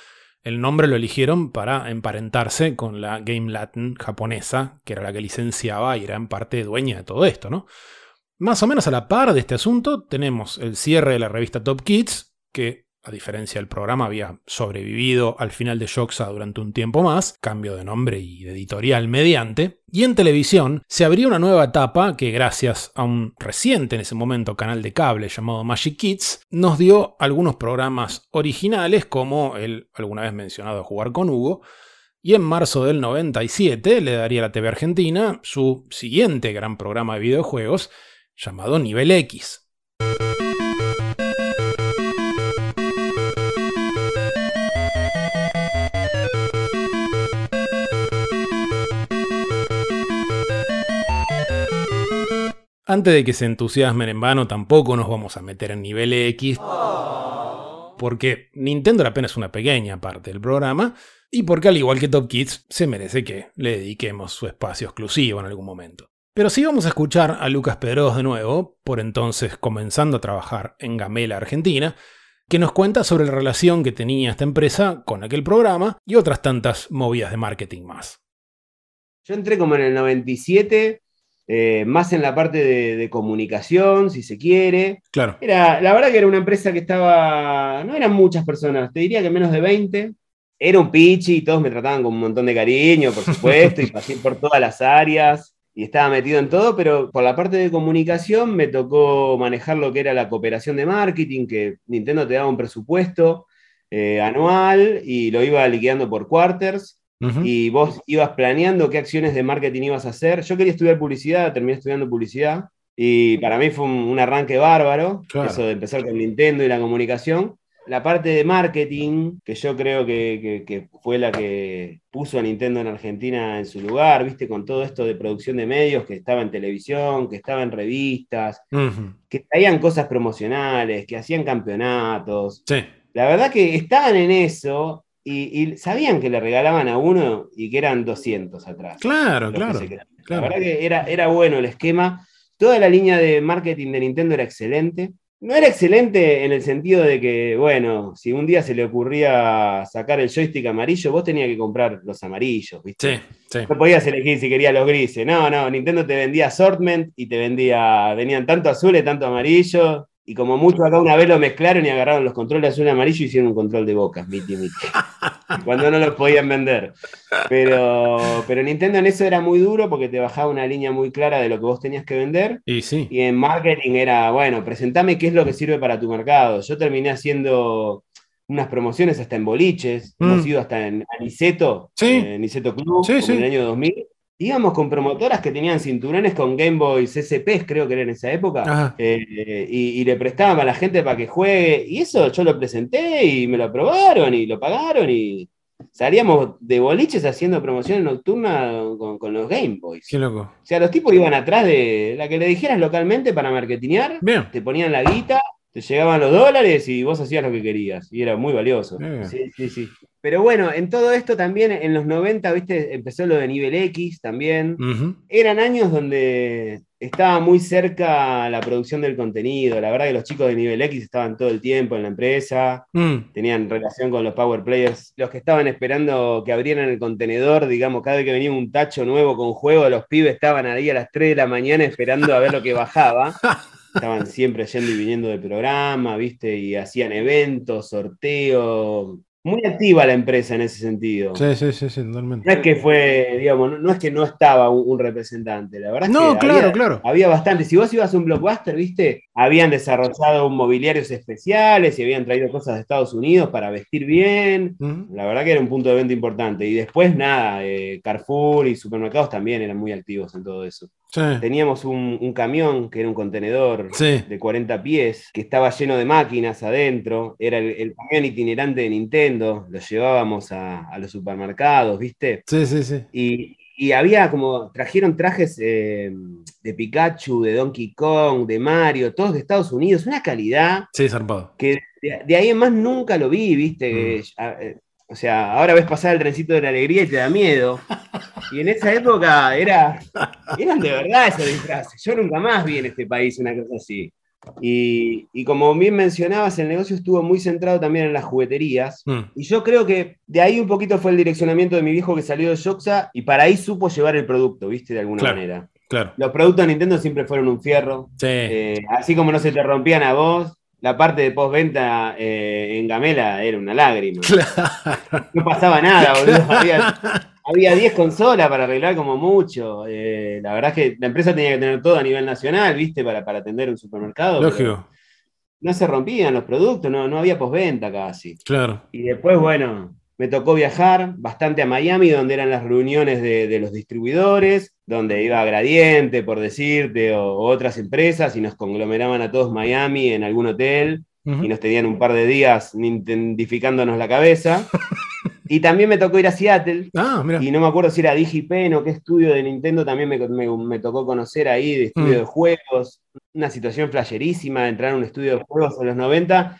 el nombre lo eligieron para emparentarse con la Game Latin japonesa, que era la que licenciaba y era en parte dueña de todo esto, ¿no? Más o menos a la par de este asunto tenemos el cierre de la revista Top Kids, que a diferencia del programa había sobrevivido al final de Shoxa durante un tiempo más, cambio de nombre y de editorial mediante, y en televisión se abrió una nueva etapa que gracias a un reciente en ese momento canal de cable llamado Magic Kids, nos dio algunos programas originales como el alguna vez mencionado Jugar con Hugo, y en marzo del 97 le daría a la TV Argentina su siguiente gran programa de videojuegos llamado Nivel X. Antes de que se entusiasmen en vano, tampoco nos vamos a meter en nivel X. Porque Nintendo era apenas una pequeña parte del programa. Y porque al igual que Top Kids, se merece que le dediquemos su espacio exclusivo en algún momento. Pero sí vamos a escuchar a Lucas Pedroz de nuevo, por entonces comenzando a trabajar en Gamela Argentina, que nos cuenta sobre la relación que tenía esta empresa con aquel programa y otras tantas movidas de marketing más. Yo entré como en el 97, eh, más en la parte de, de comunicación, si se quiere. Claro. Era, la verdad que era una empresa que estaba, no eran muchas personas, te diría que menos de 20. Era un pichi y todos me trataban con un montón de cariño, por supuesto, y pasé por todas las áreas y estaba metido en todo, pero por la parte de comunicación me tocó manejar lo que era la cooperación de marketing, que Nintendo te daba un presupuesto eh, anual y lo iba liquidando por quarters. Ujú. Y vos ibas planeando qué acciones de marketing ibas a hacer. Yo quería estudiar publicidad, terminé estudiando publicidad. Y para mí fue un, un arranque bárbaro, Claro. eso de empezar con Nintendo y la comunicación. La parte de marketing, que yo creo que, que- que fue la que puso a Nintendo en Argentina en su lugar, viste, con todo esto de producción de medios, que estaba en televisión, que estaba en revistas, Ujú. que traían cosas promocionales, que hacían campeonatos. Sí. La verdad que estaban en eso y, y sabían que le regalaban a uno y que eran 200 atrás. Claro, que claro. La verdad que era, era bueno el esquema. Toda la línea de marketing de Nintendo era excelente. No era excelente en el sentido de que, bueno, si un día se le ocurría sacar el joystick amarillo, vos tenías que comprar los amarillos, ¿viste? Sí, sí. No podías elegir si querías los grises. No, no, Nintendo te vendía assortment y te vendía, venían tanto azules, tanto amarillo. Y como mucho acá una vez lo mezclaron y agarraron los controles azul y amarillo y hicieron un control de bocas, miti miti. <laughs> Cuando no los podían vender. Pero, pero Nintendo en eso era muy duro porque te bajaba una línea muy clara de lo que vos tenías que vender. Y sí. Y en marketing era, bueno, presentame qué es lo que sirve para tu mercado. Yo terminé haciendo unas promociones hasta en boliches, Mm. hemos ido hasta en Aniceto, Sí. eh, Aniceto Club, Sí, como sí. en el año 2000. Íbamos con promotoras que tenían cinturones con Game Boy CCP, creo que era en esa época, eh, y, y le prestaban a la gente para que juegue. Y eso yo lo presenté y me lo aprobaron y lo pagaron y salíamos de boliches haciendo promociones nocturnas con, con los Game Boys. Qué loco. O sea, los tipos iban atrás de la que le dijeras localmente para marketinear, Bien. te ponían la guita, te llegaban los dólares y vos hacías lo que querías. Y era muy valioso. Bien. Sí, sí, sí. Pero bueno, en todo esto también, en los 90, viste, empezó lo de nivel X también. Eran años donde estaba muy cerca la producción del contenido. La verdad que los chicos de nivel X estaban todo el tiempo en la empresa Mm. tenían relación con los Power Players. Los que estaban esperando que abrieran el contenedor, digamos, cada vez que venía un tacho nuevo con juego, los pibes estaban ahí a las 3 de la mañana esperando a ver lo que bajaba. <laughs> Estaban siempre yendo y viniendo del programa, ¿viste? Y hacían eventos, sorteos. Muy activa la empresa en ese sentido. Sí, sí, sí, sí, totalmente. No es que fue, digamos, no, no es que no estaba un, un representante, la verdad es No, que claro, había, claro. había bastante. Si vos ibas a un blockbuster, viste, habían desarrollado mobiliarios especiales y habían traído cosas de Estados Unidos para vestir bien. Ujú. La verdad que era un punto de venta importante. Y después, nada, eh, Carrefour y supermercados también eran muy activos en todo eso. Sí. Teníamos un, un camión que era un contenedor Sí. de 40 pies, que estaba lleno de máquinas adentro. Era el, el camión itinerante de Nintendo. Lo llevábamos a, a los supermercados, ¿viste? Sí, sí, sí. Y, y había como, trajeron trajes eh, de Pikachu, de Donkey Kong, de Mario, todos de Estados Unidos. Una calidad Sí, zarpado. que de, de ahí en más nunca lo vi, ¿viste? Ah, eh, O sea, ahora ves pasar el trencito de la alegría y te da miedo. Y en esa época era, eran de verdad esos disfraces. Yo nunca más vi en este país una cosa así. Y, y como bien mencionabas, el negocio estuvo muy centrado también en las jugueterías. Mm. Y yo creo que de ahí un poquito fue el direccionamiento de mi viejo que salió de Shoxa y para ahí supo llevar el producto, ¿viste? De alguna Claro. manera. Claro. Los productos de Nintendo siempre fueron un fierro. Sí. Eh, así como no se te rompían a vos, la parte de postventa eh, en Gamela era una lágrima. <laughs> No pasaba nada, boludo. Había, <laughs> había 10 consolas para arreglar como mucho. Eh, la verdad es que la empresa tenía que tener todo a nivel nacional, ¿viste? Para, para atender un supermercado. Lógico. No se rompían los productos, no, no había postventa casi. Claro. Y después, bueno, me tocó viajar bastante a Miami, donde eran las reuniones de, de los distribuidores, donde iba Gradiente, por decirte, o, o otras empresas, y nos conglomeraban a todos Miami en algún hotel, Y nos tenían un par de días nintendificándonos la cabeza. <laughs> y también me tocó ir a Seattle, Ah, mira. y no me acuerdo si era DigiPen o qué estudio de Nintendo también me, me- me tocó conocer ahí, de estudio Mm. de juegos, una situación flasherísima, entrar a un estudio de juegos en los 90,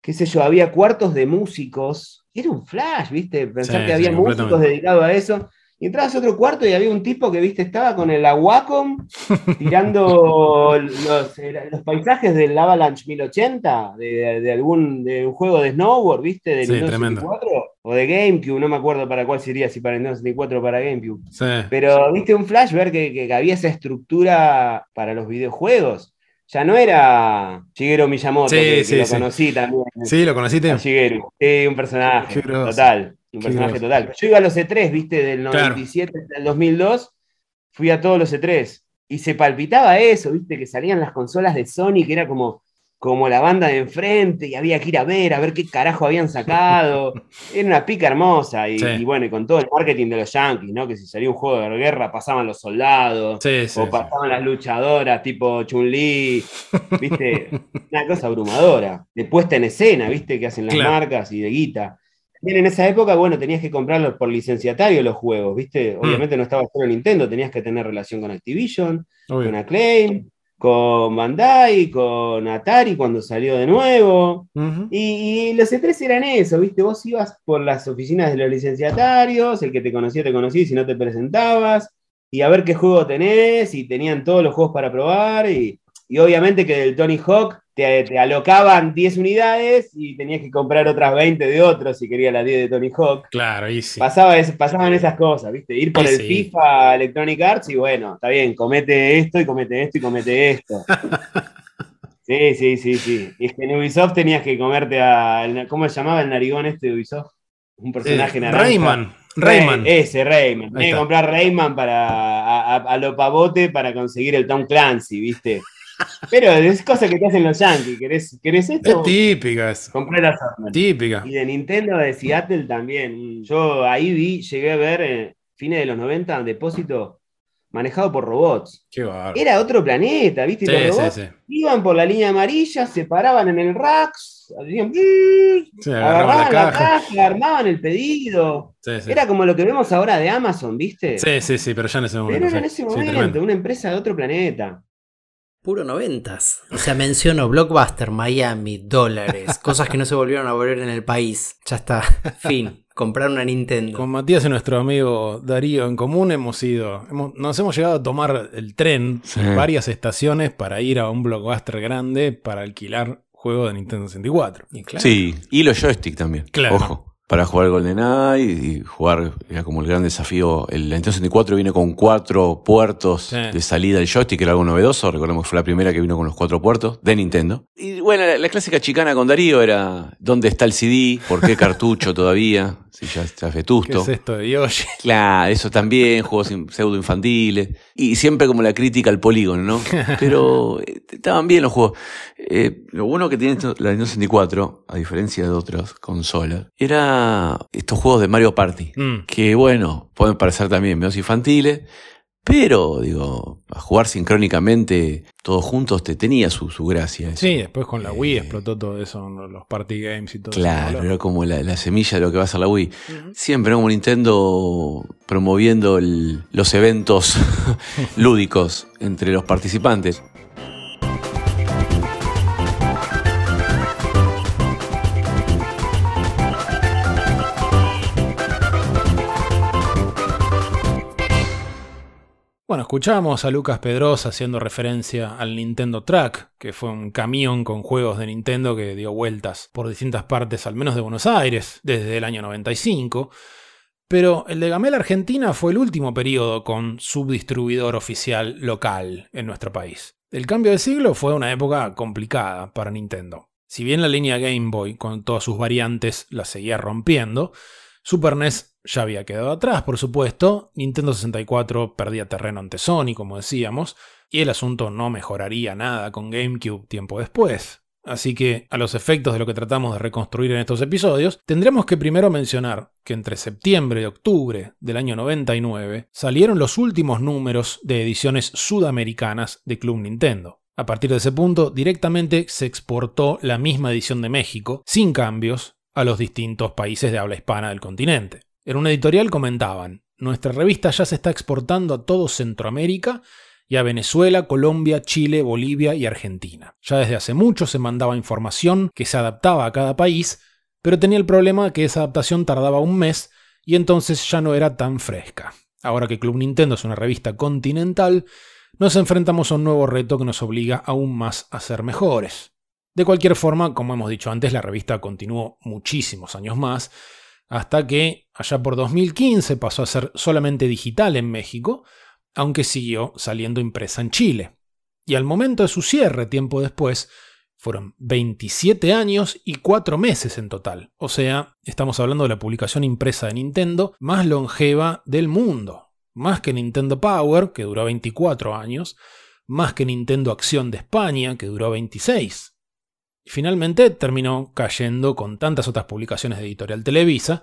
qué sé yo, había cuartos de músicos, era un flash, ¿viste? Pensar Sí, que había sí, músicos dedicados a eso, Y entrabas a otro cuarto y había un tipo que, viste, estaba con el Wacom <laughs> tirando los, paisajes del Avalanche 1080, de, de algún de un juego de snowboard, viste, de Sí, Nintendo tremendo. 64 o de GameCube, no me acuerdo para cuál sería, si para Nintendo 64 o para GameCube. Sí. Pero viste un flash ver que, que había esa estructura para los videojuegos. Ya no era Shigeru Miyamoto, Sí, que, que sí, lo sí. conocí también. Sí, ¿lo conociste? Shigeru. Sí, un personaje. Total. Un Qué personaje total. Yo iba a los E3, viste, del Claro. 97 hasta el 2002. Fui a todos los E3. Y se palpitaba eso, viste, que salían las consolas de Sony, que era como, como la banda de enfrente, y había que ir a ver, a ver qué carajo habían sacado. <laughs> Era una pica hermosa. Y, Sí. y bueno, y con todo el marketing de los yankees, ¿no? Que si salía un juego de guerra, pasaban los soldados. Sí, sí, o sí. pasaban las luchadoras tipo Chun-Li, ¿viste? <laughs> Una cosa abrumadora. De puesta en escena, ¿viste? Que hacen las Claro. marcas y de guita. También en esa época, bueno, tenías que comprarlos por licenciatario los juegos, ¿viste? Mm. Obviamente no estaba solo Nintendo, tenías que tener relación con Activision, Obvio. con Acclaim, con Bandai, con Atari cuando salió de nuevo. Y los E3 eran eso, ¿viste? Vos ibas por las oficinas de los licenciatarios, el que te conocía te conocía y si no te presentabas, y a ver qué juego tenés, y tenían todos los juegos para probar, y, y obviamente que del Tony Hawk te, te alocaban 10 unidades y tenías que comprar otras 20 de otros si querías las 10 de Tony Hawk. Claro, ahí sí. Pasaba es- pasaban esas cosas, ¿viste? Ir por Y el sí. FIFA Electronic Arts y bueno, está bien, comete esto y comete esto y comete esto. <laughs> Sí, sí, sí, sí. Y es que en Ubisoft tenías que comerte a. ¿Cómo se llamaba el narigón este de Ubisoft? Un personaje Eh, naranja. Rayman. Ray- Rayman. ese, Rayman. Tenía que comprar Rayman para, a, a- a lo pavote para conseguir el Tom Clancy, ¿viste? Pero es cosa que te hacen los Yankees. ¿Querés, querés Es esto? típica eso. Compré la Summer. Típica. Y de Nintendo de Seattle también. Yo ahí vi, llegué a ver, eh, fines de los 90, depósito manejado por robots. Qué bárbaro. Era otro planeta, ¿viste? Sí, los sí, robots sí. iban por la línea amarilla, se paraban en el rack, hacían agarraban la la caja. caja, armaban el pedido. Era como lo que vemos ahora de Amazon, ¿viste? Sí, sí, sí, pero ya en ese momento. Pero era en ese momento, una empresa de otro planeta. Puro noventas. O sea, menciono Blockbuster, Miami, dólares, <laughs> cosas que no se volvieron a volver en el país. Ya está. <laughs> Fin. Comprar una Nintendo. Con Matías y nuestro amigo Darío en común hemos ido, hemos- nos hemos llegado a tomar el tren Sí. en varias estaciones para ir a un blockbuster grande para alquilar juegos de Nintendo 64. Y claro. Sí, y los joystick también. Claro. Ojo. Para jugar GoldenEye y jugar, era como el gran desafío. El Nintendo 64 viene con cuatro puertos Sí. de salida del joystick, que era algo novedoso. Recordemos que fue la primera que vino con los cuatro puertos de Nintendo. Y bueno, la, la clásica chicana con Darío era: ¿dónde está el CD? ¿Por qué cartucho <laughs> todavía? Si ya está ¿Qué vetusto. es esto de Yoshi? <laughs> Claro, eso también, juegos in- pseudo infantiles. Y siempre como la crítica al polígono, ¿no? <laughs> Pero eh, estaban bien los juegos. Eh, lo bueno que tiene esto- la Nintendo 64, a diferencia de otras consolas, era estos juegos de Mario Party. Mm. Que bueno, pueden parecer también medios infantiles, pero digo, a jugar sincrónicamente todos juntos te tenía su, su gracia. eso. Sí, después con la Wii explotó todo eso, los party games y todo Claro, eso. era como la, la semilla de lo que va a ser la Wii. Siempre ¿no? como Nintendo promoviendo el- los eventos <laughs> lúdicos entre los participantes. Bueno, escuchamos a Lucas Pedrosa haciendo referencia al Nintendo Track, que fue un camión con juegos de Nintendo que dio vueltas por distintas partes, al menos de Buenos Aires, desde el año 95. Pero el de Gamela Argentina fue el último periodo con subdistribuidor oficial local en nuestro país. El cambio de siglo fue una época complicada para Nintendo. Si bien la línea Game Boy, con todas sus variantes, la seguía rompiendo, Super NES ya había quedado atrás, por supuesto, Nintendo 64 perdía terreno ante Sony, como decíamos, y el asunto no mejoraría nada con GameCube tiempo después. Así que, a los efectos de lo que tratamos de reconstruir en estos episodios, tendremos que primero mencionar que entre septiembre y octubre del año 99 salieron los últimos números de ediciones sudamericanas de Club Nintendo. A partir de ese punto, directamente se exportó la misma edición de México, sin cambios, a los distintos países de habla hispana del continente. En un editorial comentaban, nuestra revista ya se está exportando a todo Centroamérica y a Venezuela, Colombia, Chile, Bolivia y Argentina. Ya desde hace mucho se mandaba información que se adaptaba a cada país, pero tenía el problema que esa adaptación tardaba un mes y entonces ya no era tan fresca. Ahora que Club Nintendo es una revista continental, nos enfrentamos a un nuevo reto que nos obliga aún más a ser mejores. De cualquier forma, como hemos dicho antes, la revista continuó muchísimos años más, hasta que allá por 2015 pasó a ser solamente digital en México, aunque siguió saliendo impresa en Chile. Y al momento de su cierre, tiempo después, fueron 27 años y 4 meses en total. O sea, estamos hablando de la publicación impresa de Nintendo más longeva del mundo. Más que Nintendo Power, que duró 24 años, más que Nintendo Acción de España, que duró 26. Y finalmente terminó cayendo con tantas otras publicaciones de Editorial Televisa,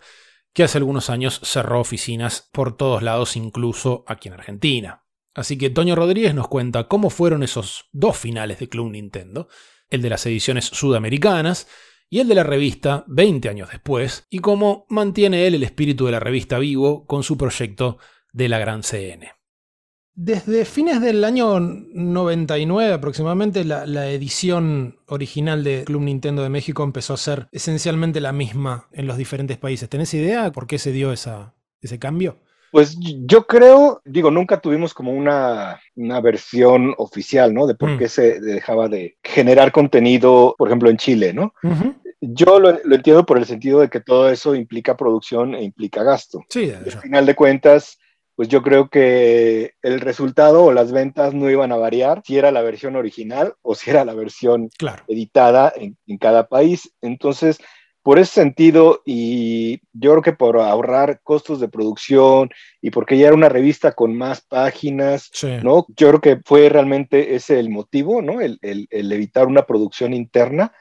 que hace algunos años cerró oficinas por todos lados, incluso aquí en Argentina. Así que Toño Rodríguez nos cuenta cómo fueron esos dos finales de Club Nintendo, el de las ediciones sudamericanas y el de la revista 20 años después, y cómo mantiene él el espíritu de la revista vivo con su proyecto de la Gran CN. Desde fines del año 99 aproximadamente, la, la, edición original de Club Nintendo de México empezó a ser esencialmente la misma en los diferentes países. ¿Tenés idea por qué se dio esa, ese cambio? Pues yo creo, digo, nunca tuvimos como una, una versión oficial, ¿no? De por qué se dejaba de generar contenido, por ejemplo, en Chile, ¿no? Yo lo, lo, entiendo por el sentido de que todo eso implica producción e implica gasto. Sí, al final de cuentas, pues yo creo que el resultado o las ventas no iban a variar si era la versión original o si era la versión claro. editada en, en, cada país. Entonces, por ese sentido, y yo creo que por ahorrar costos de producción y porque ya era una revista con más páginas, sí. ¿no? Yo creo que fue realmente ese el motivo, ¿no? El, el, el, evitar una producción interna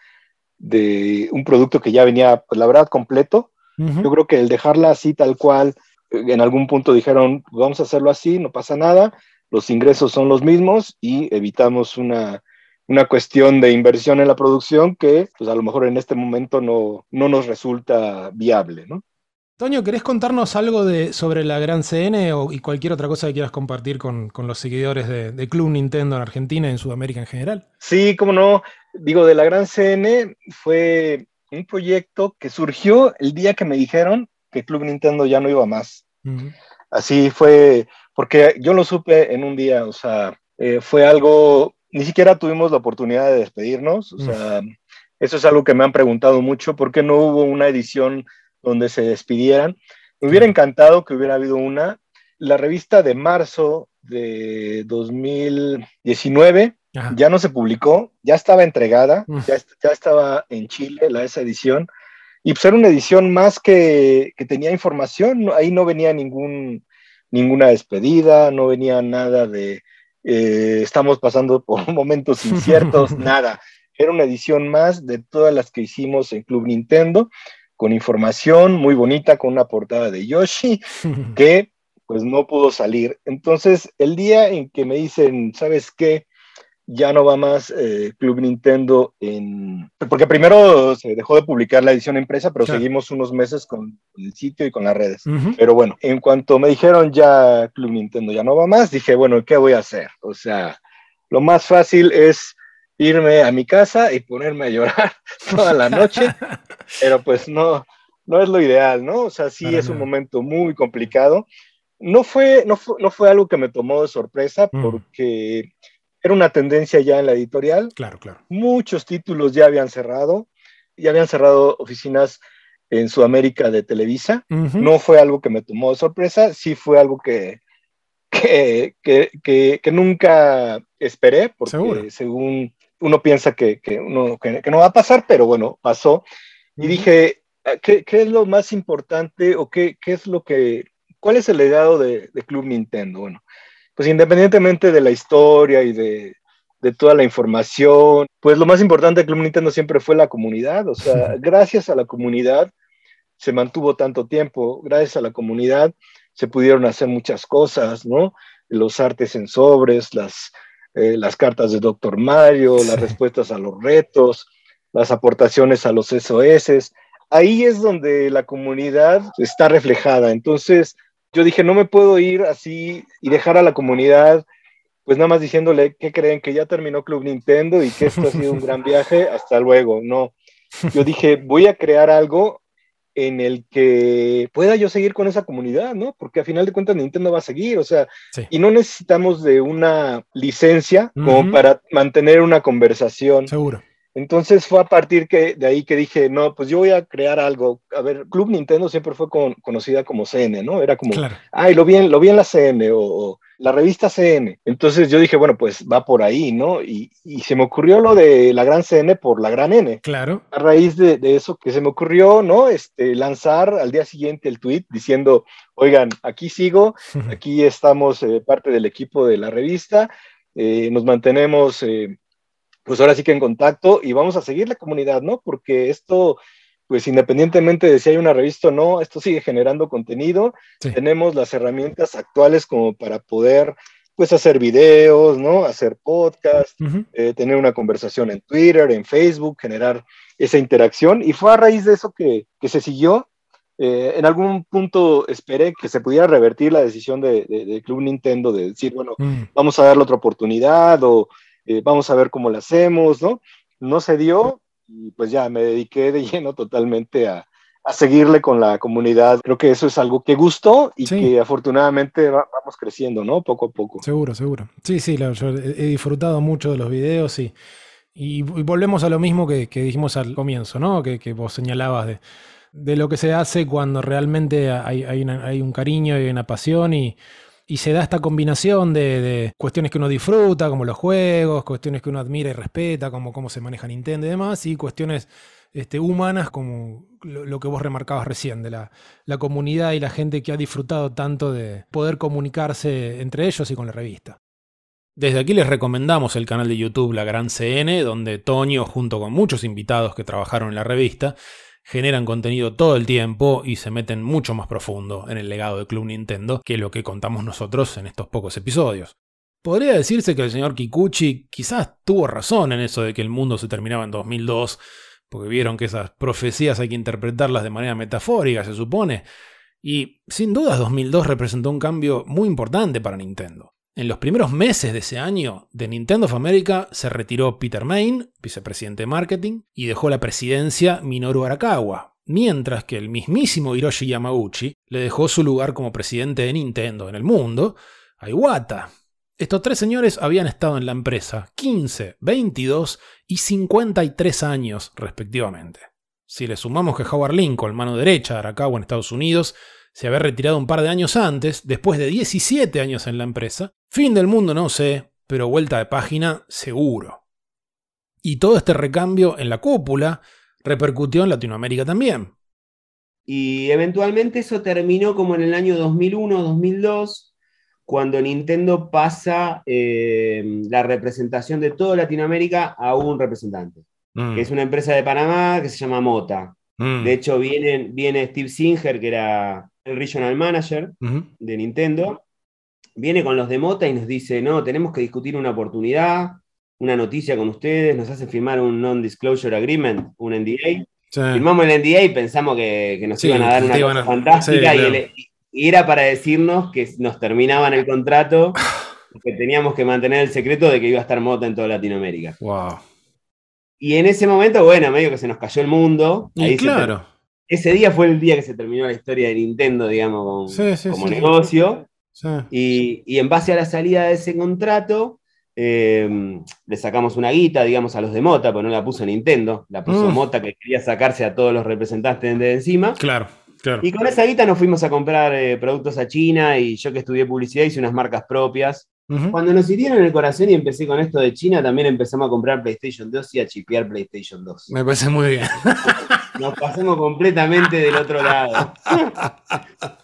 de un producto que ya venía, pues la verdad, completo. Uh -huh. Yo creo que el dejarla así tal cual, en algún punto dijeron, vamos a hacerlo así, no pasa nada, los ingresos son los mismos y evitamos una, una cuestión de inversión en la producción que pues a lo mejor en este momento no, no nos resulta viable, ¿no? Toño, ¿querés contarnos algo de, sobre la Gran CN o, y cualquier otra cosa que quieras compartir con, con los seguidores de, de, Club Nintendo en Argentina y en Sudamérica en general? Sí, cómo no. Digo, de la Gran CN fue un proyecto que surgió el día que me dijeron que Club Nintendo ya no iba más. Uh -huh. Así fue, porque yo lo supe en un día, o sea, eh, fue algo, ni siquiera tuvimos la oportunidad de despedirnos, o sea, uh -huh. eso es algo que me han preguntado mucho, ¿por qué no hubo una edición donde se despidieran? Me hubiera encantado que hubiera habido una. La revista de marzo de 2019 Ajá. ya no se publicó, ya estaba entregada, ya, ya estaba en Chile la, esa edición, y pues era una edición más que, que tenía información, ahí no venía ningún, ninguna despedida, no venía nada de eh, estamos pasando por <laughs> momentos inciertos, <laughs> nada. Era una edición más de todas las que hicimos en Club Nintendo, con información muy bonita, con una portada de Yoshi, <laughs> que pues no pudo salir. Entonces, el día en que me dicen, ¿sabes qué? Ya no va más eh, Club Nintendo en... Porque primero se dejó de publicar la edición impresa, pero claro. seguimos unos meses con el sitio y con las redes. Uh -huh. Pero bueno, en cuanto me dijeron ya Club Nintendo ya no va más, dije, bueno, ¿qué voy a hacer? O sea, lo más fácil es irme a mi casa y ponerme a llorar <laughs> toda la noche, <laughs> pero pues no, no es lo ideal, ¿no? O sea, sí es un momento muy complicado. No fue, no, fue, no fue algo que me tomó de sorpresa uh -huh. Era una tendencia ya en la editorial. Claro, claro. Muchos títulos ya habían cerrado, ya habían cerrado oficinas en Sudamérica de Televisa. Uh -huh. No fue algo que me tomó de sorpresa, sí fue algo que, <laughs> que, que, que, que nunca esperé, porque ¿Seguro? según uno piensa que, uno, que, no va a pasar, pero bueno, pasó. Uh -huh. Y dije, ¿qué, ¿qué, es lo más importante o qué, qué es lo que, cuál es el legado de, de Club Nintendo? Bueno, pues independientemente de la historia y de, de, toda la información, pues lo más importante de Club Nintendo siempre fue la comunidad, o sea, <laughs> gracias a la comunidad se mantuvo tanto tiempo, gracias a la comunidad se pudieron hacer muchas cosas, ¿no? Los artes en sobres, las, eh, las cartas de Doctor Mario, sí. las respuestas a los retos, las aportaciones a los SOS, ahí es donde la comunidad está reflejada, entonces yo dije, no me puedo ir así y dejar a la comunidad, pues nada más diciéndole que creen que ya terminó Club Nintendo y que esto ha sido un gran viaje, hasta luego. No, yo dije, voy a crear algo en el que pueda yo seguir con esa comunidad, ¿no? Porque a final de cuentas Nintendo va a seguir, o sea, Sí. y no necesitamos de una licencia como para mantener una conversación. Seguro. Entonces fue a partir que, de ahí que dije, no, pues yo voy a crear algo. A ver, Club Nintendo siempre fue con- conocida como CN, ¿no? Era como, Claro. ay, lo vi en, lo vi en la CN o, o la revista CN. Entonces yo dije, bueno, pues va por ahí, ¿no? Y, y se me ocurrió lo de la gran CN por la gran N. Claro. A raíz de, de eso que se me ocurrió, ¿no? Este, lanzar al día siguiente el tweet diciendo, oigan, aquí sigo, <laughs> aquí estamos eh, parte del equipo de la revista, eh, nos mantenemos, eh, pues ahora sí que en contacto y vamos a seguir la comunidad, ¿no? Porque esto, pues independientemente de si hay una revista o no, esto sigue generando contenido, Sí. tenemos las herramientas actuales como para poder, pues hacer videos, ¿no? Hacer podcast, eh, tener una conversación en Twitter, en Facebook, generar esa interacción. Y fue a raíz de eso que, que se siguió. Eh, en algún punto esperé que se pudiera revertir la decisión de, de- de Club Nintendo de decir, bueno, Mm. vamos a darle otra oportunidad o eh, vamos a ver cómo la hacemos, ¿no? No se dio y pues ya me dediqué de lleno totalmente a, a seguirle con la comunidad. Creo que eso es algo que gustó y Sí. que afortunadamente va- vamos creciendo, ¿no? Poco a poco. Seguro, seguro. Sí, sí, la- yo he disfrutado mucho de los videos y, y, y volvemos a lo mismo que, que dijimos al comienzo, ¿no? Que, que vos señalabas de, de lo que se hace cuando realmente hay, hay, una- hay un cariño y una pasión y, y se da esta combinación de, cuestiones que uno disfruta, como los juegos, cuestiones que uno admira y respeta, como cómo se maneja Nintendo y demás, y cuestiones este, humanas como lo, lo que vos remarcabas recién, de la, la comunidad y la gente que ha disfrutado tanto de poder comunicarse entre ellos y con la revista. Desde aquí les recomendamos el canal de YouTube La Gran CN, donde Toño, junto con muchos invitados que trabajaron en la revista, generan contenido todo el tiempo y se meten mucho más profundo en el legado de Club Nintendo que lo que contamos nosotros en estos pocos episodios. Podría decirse que el señor Kikuchi quizás tuvo razón en eso de que el mundo se terminaba en 2002, porque vieron que esas profecías hay que interpretarlas de manera metafórica, se supone, y sin dudas 2002 representó un cambio muy importante para Nintendo. En los primeros meses de ese año, de Nintendo of America se retiró Peter Main, vicepresidente de marketing, y dejó la presidencia Minoru Arakawa, mientras que el mismísimo Hiroshi Yamauchi le dejó su lugar como presidente de Nintendo en el mundo a Iwata. Estos tres señores habían estado en la empresa 15, 22 y 53 años respectivamente. Si le sumamos que Howard Lincoln, mano derecha de Arakawa en Estados Unidos, se había retirado un par de años antes, después de 17 años en la empresa. Fin del mundo no sé, pero vuelta de página seguro. Y todo este recambio en la cúpula repercutió en Latinoamérica también. Y eventualmente eso terminó como en el año 2001-2002, cuando Nintendo pasa eh, la representación de toda Latinoamérica a un representante, Mm. que es una empresa de Panamá que se llama Mota. Mm. De hecho, viene, viene Steve Singer, que era el regional manager de Nintendo, viene con los de Mota y nos dice, no, tenemos que discutir una oportunidad, una noticia con ustedes, nos hace firmar un non-disclosure agreement, un NDA. Sí. Firmamos el NDA y pensamos que, que nos Sí, iban a dar una cosa a- fantástica sí, y, claro. el- y era para decirnos que nos terminaban el contrato, <sighs> que teníamos que mantener el secreto de que iba a estar Mota en toda Latinoamérica. Wow. Y en ese momento, bueno, medio que se nos cayó el mundo. Y Ahí se claro. Ese día fue el día que se terminó la historia de Nintendo, digamos, con- Sí, sí, como sí. negocio. Sí. Y, y en base a la salida de ese contrato, eh, le sacamos una guita, digamos, a los de Mota, pero no la puso Nintendo, la puso Mm. Mota que quería sacarse a todos los representantes de encima. Claro, claro. Y con esa guita nos fuimos a comprar eh, productos a China y yo que estudié publicidad hice unas marcas propias. Cuando nos hirieron el corazón y empecé con esto de China, también empezamos a comprar PlayStation 2 y a chipear PlayStation 2. Me parece muy bien. <laughs> Nos pasamos completamente del otro lado. <laughs>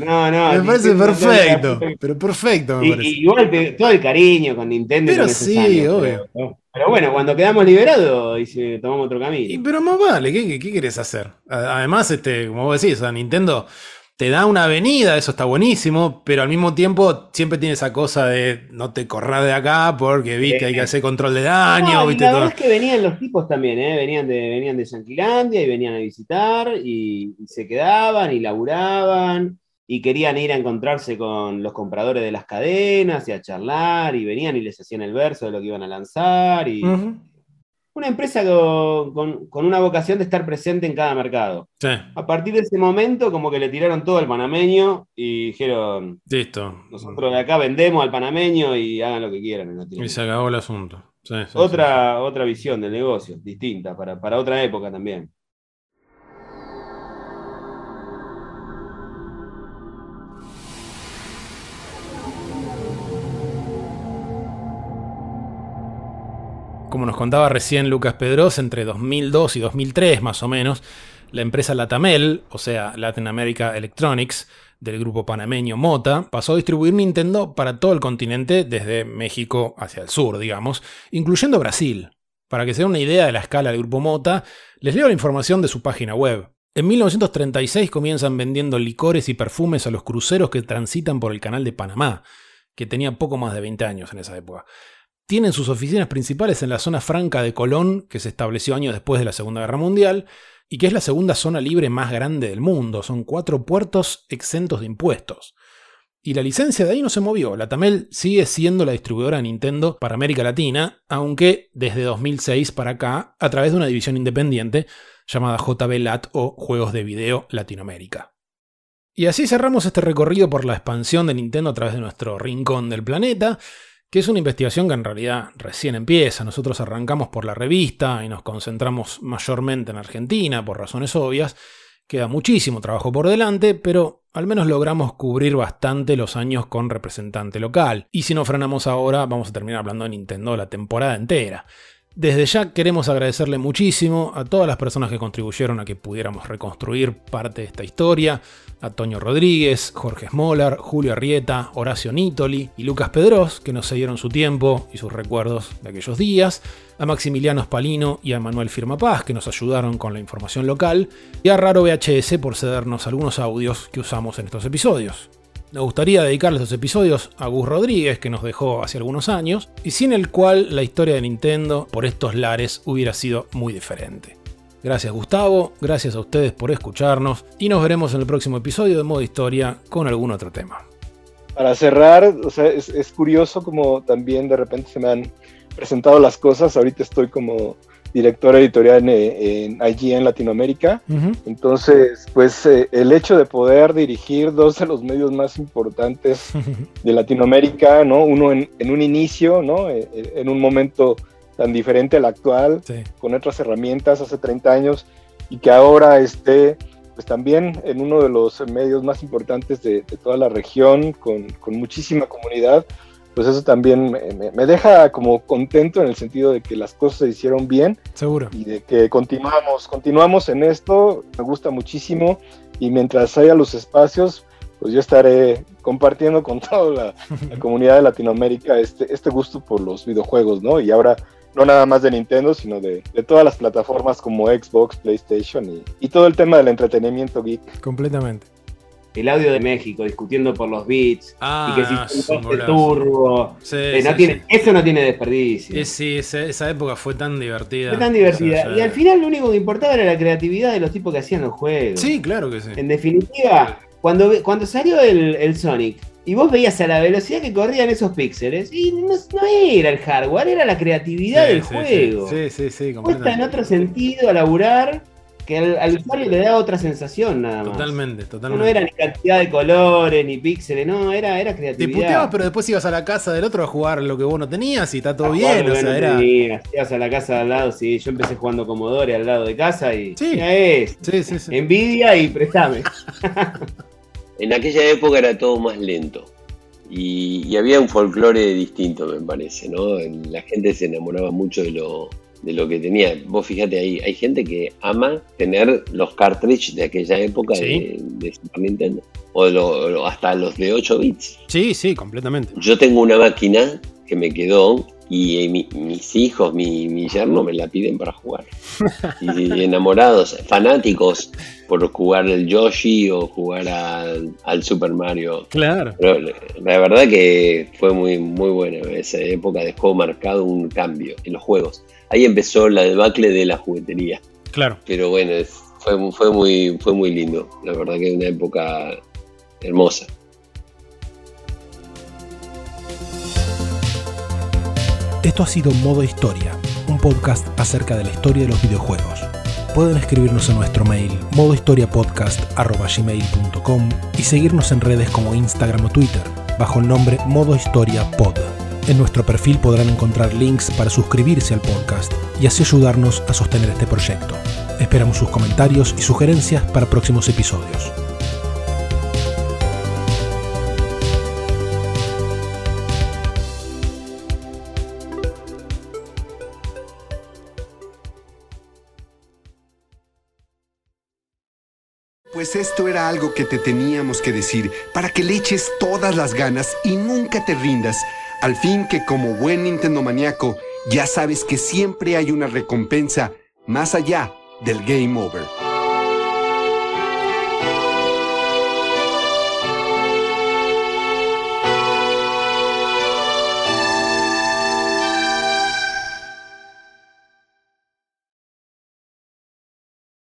No, no. me parece perfecto. Pero perfecto, me Y, parece. y igual te- todo el cariño con Nintendo. y Pero con sí, años, obvio. Pero, pero bueno, cuando quedamos liberados y se- tomamos otro Y camino. pero más vale, ¿qué, qué, qué querés hacer? A- Además, este, como vos decís, o sea, Nintendo te da una avenida, eso está buenísimo, pero al mismo tiempo siempre tiene esa cosa de no te corras de acá porque viste, hay que hacer control de daño, No, viste la todo. verdad es que venían los tipos también, ¿eh? venían de venían de Yanquilandia y venían a visitar y, y se quedaban y laburaban y querían ir a encontrarse con los compradores de las cadenas y a charlar y venían y les hacían el verso de lo que iban a lanzar y. una empresa con, con- con una vocación de estar presente en cada mercado. Sí, A partir de ese momento, como que le tiraron todo al panameño y dijeron, listo. nosotros de acá vendemos al panameño y hagan lo que quieran en Y se acabó el asunto. Sí, sí, sí. Otra, otra visión del negocio, distinta, para, para otra época también. Como nos contaba recién Lucas Pedros, entre 2002 y 2003 más o menos, la empresa Latamel, o sea, Latin America Electronics, del grupo panameño Mota, pasó a distribuir Nintendo para todo el continente, desde México hacia el sur, digamos, incluyendo Brasil. Para que se den una idea de la escala del grupo Mota, les leo la información de su página web. En 1936 comienzan vendiendo licores y perfumes a los cruceros que transitan por el canal de Panamá, que tenía poco más de 20 años en esa época tienen sus oficinas principales en la zona franca de Colón, que se estableció años después de la Segunda Guerra Mundial, y que es la segunda zona libre más grande del mundo. Son cuatro puertos exentos de impuestos. Y la licencia de ahí no se movió. La Tamel sigue siendo la distribuidora de Nintendo para América Latina, aunque desde 2006 para acá, a través de una división independiente llamada JB Lat o Juegos de Video Latinoamérica. Y así cerramos este recorrido por la expansión de Nintendo a través de nuestro rincón del planeta que es una investigación que en realidad recién empieza. Nosotros arrancamos por la revista y nos concentramos mayormente en Argentina, por razones obvias. Queda muchísimo trabajo por delante, pero al menos logramos cubrir bastante los años con representante local. Y si no frenamos ahora, vamos a terminar hablando de Nintendo la temporada entera. Desde ya queremos agradecerle muchísimo a todas las personas que contribuyeron a que pudiéramos reconstruir parte de esta historia, a Toño Rodríguez, Jorge Smolar, Julio Arrieta, Horacio Nítoli y Lucas Pedros, que nos cedieron su tiempo y sus recuerdos de aquellos días, a Maximiliano Spalino y a Manuel Firmapaz, que nos ayudaron con la información local, y a Raro VHS por cedernos algunos audios que usamos en estos episodios. Nos gustaría dedicarle estos episodios a Gus Rodríguez, que nos dejó hace algunos años, y sin el cual la historia de Nintendo por estos lares hubiera sido muy diferente. Gracias Gustavo, gracias a ustedes por escucharnos, y nos veremos en el próximo episodio de Modo Historia con algún otro tema. Para cerrar, o sea, es, es curioso como también de repente se me han presentado las cosas. Ahorita estoy como director editorial en, en allí en Latinoamérica. Entonces, pues eh, el hecho de poder dirigir dos de los medios más importantes <laughs> de Latinoamérica, ¿no? Uno en, en un inicio, ¿no? Eh, eh, en un momento tan diferente al actual, Sí. con otras herramientas hace 30 años, y que ahora esté pues también en uno de los medios más importantes de, de toda la región, con, con muchísima comunidad, pues eso también me, deja como contento en el sentido de que las cosas se hicieron bien Seguro. y de que continuamos, continuamos en esto, me gusta muchísimo y mientras haya los espacios, pues yo estaré compartiendo con <laughs> toda la, la comunidad de Latinoamérica este, este gusto por los videojuegos, ¿no? Y ahora no nada más de Nintendo, sino de, de todas las plataformas como Xbox, PlayStation y, y todo el tema del entretenimiento geek. Completamente. El audio de México discutiendo por los beats Ah, y que si son golazo. turbo. Sí, eh, no sí, tiene, sí. Eso no tiene desperdicio. Sí, esa, esa época fue tan divertida. Fue tan divertida. O sea, Y al final lo único que importaba era la creatividad de los tipos que hacían los juegos. Sí, claro que sí. En definitiva, cuando, cuando salió el, el Sonic y vos veías a la velocidad que corrían esos píxeles, y no, no era el hardware, era la creatividad del juego. Sí, sí, sí, Cuesta en otro sentido a laburar que al, al usuario le da otra sensación nada más. Totalmente, totalmente. no era ni cantidad de colores, ni píxeles, no, era, era Te creatividad. puteabas, pero después ibas a la casa del otro a jugar lo que vos no tenías y está todo bien. o sea, no era. tenías, ibas a la casa de al lado, sí, yo empecé jugando Commodore al lado de casa y Sí. ya es. Sí, sí, sí. Envidia y prestame. <laughs> En aquella época era todo más lento. Y, y había un folclore distinto, me parece, ¿no? La gente se enamoraba mucho de lo, de lo que tenía. Vos fíjate, hay, hay gente que ama tener los cartridges de aquella época Sí. de, de Super Nintendo. O lo- lo- hasta los de 8 bits. Sí, sí, completamente. Yo tengo una máquina que me quedó y eh, mi- mis hijos, mi, mi yerno me la piden para jugar. Y enamorados, fanáticos por jugar el Yoshi o jugar al, al Super Mario. Claro. Pero la verdad que fue muy, muy buena. Esa época dejó marcado un cambio en los juegos. Ahí empezó la debacle de la juguetería. Claro. Pero bueno, fue, fue, muy, fue muy lindo. La verdad que una época hermosa. Esto ha sido Modo Historia, un podcast acerca de la historia de los videojuegos. Pueden escribirnos en nuestro mail modohistoriapodcast.gmail.com y seguirnos en redes como Instagram o Twitter bajo el nombre Modo Historia Pod. En nuestro perfil podrán encontrar links para suscribirse al podcast y así ayudarnos a sostener este proyecto. Esperamos sus comentarios y sugerencias para próximos episodios. Pues esto era algo que te teníamos que decir para que le eches todas las ganas y nunca te rindas. Al fin que como buen Nintendo maníaco, ya sabes que siempre hay una recompensa más allá del game over.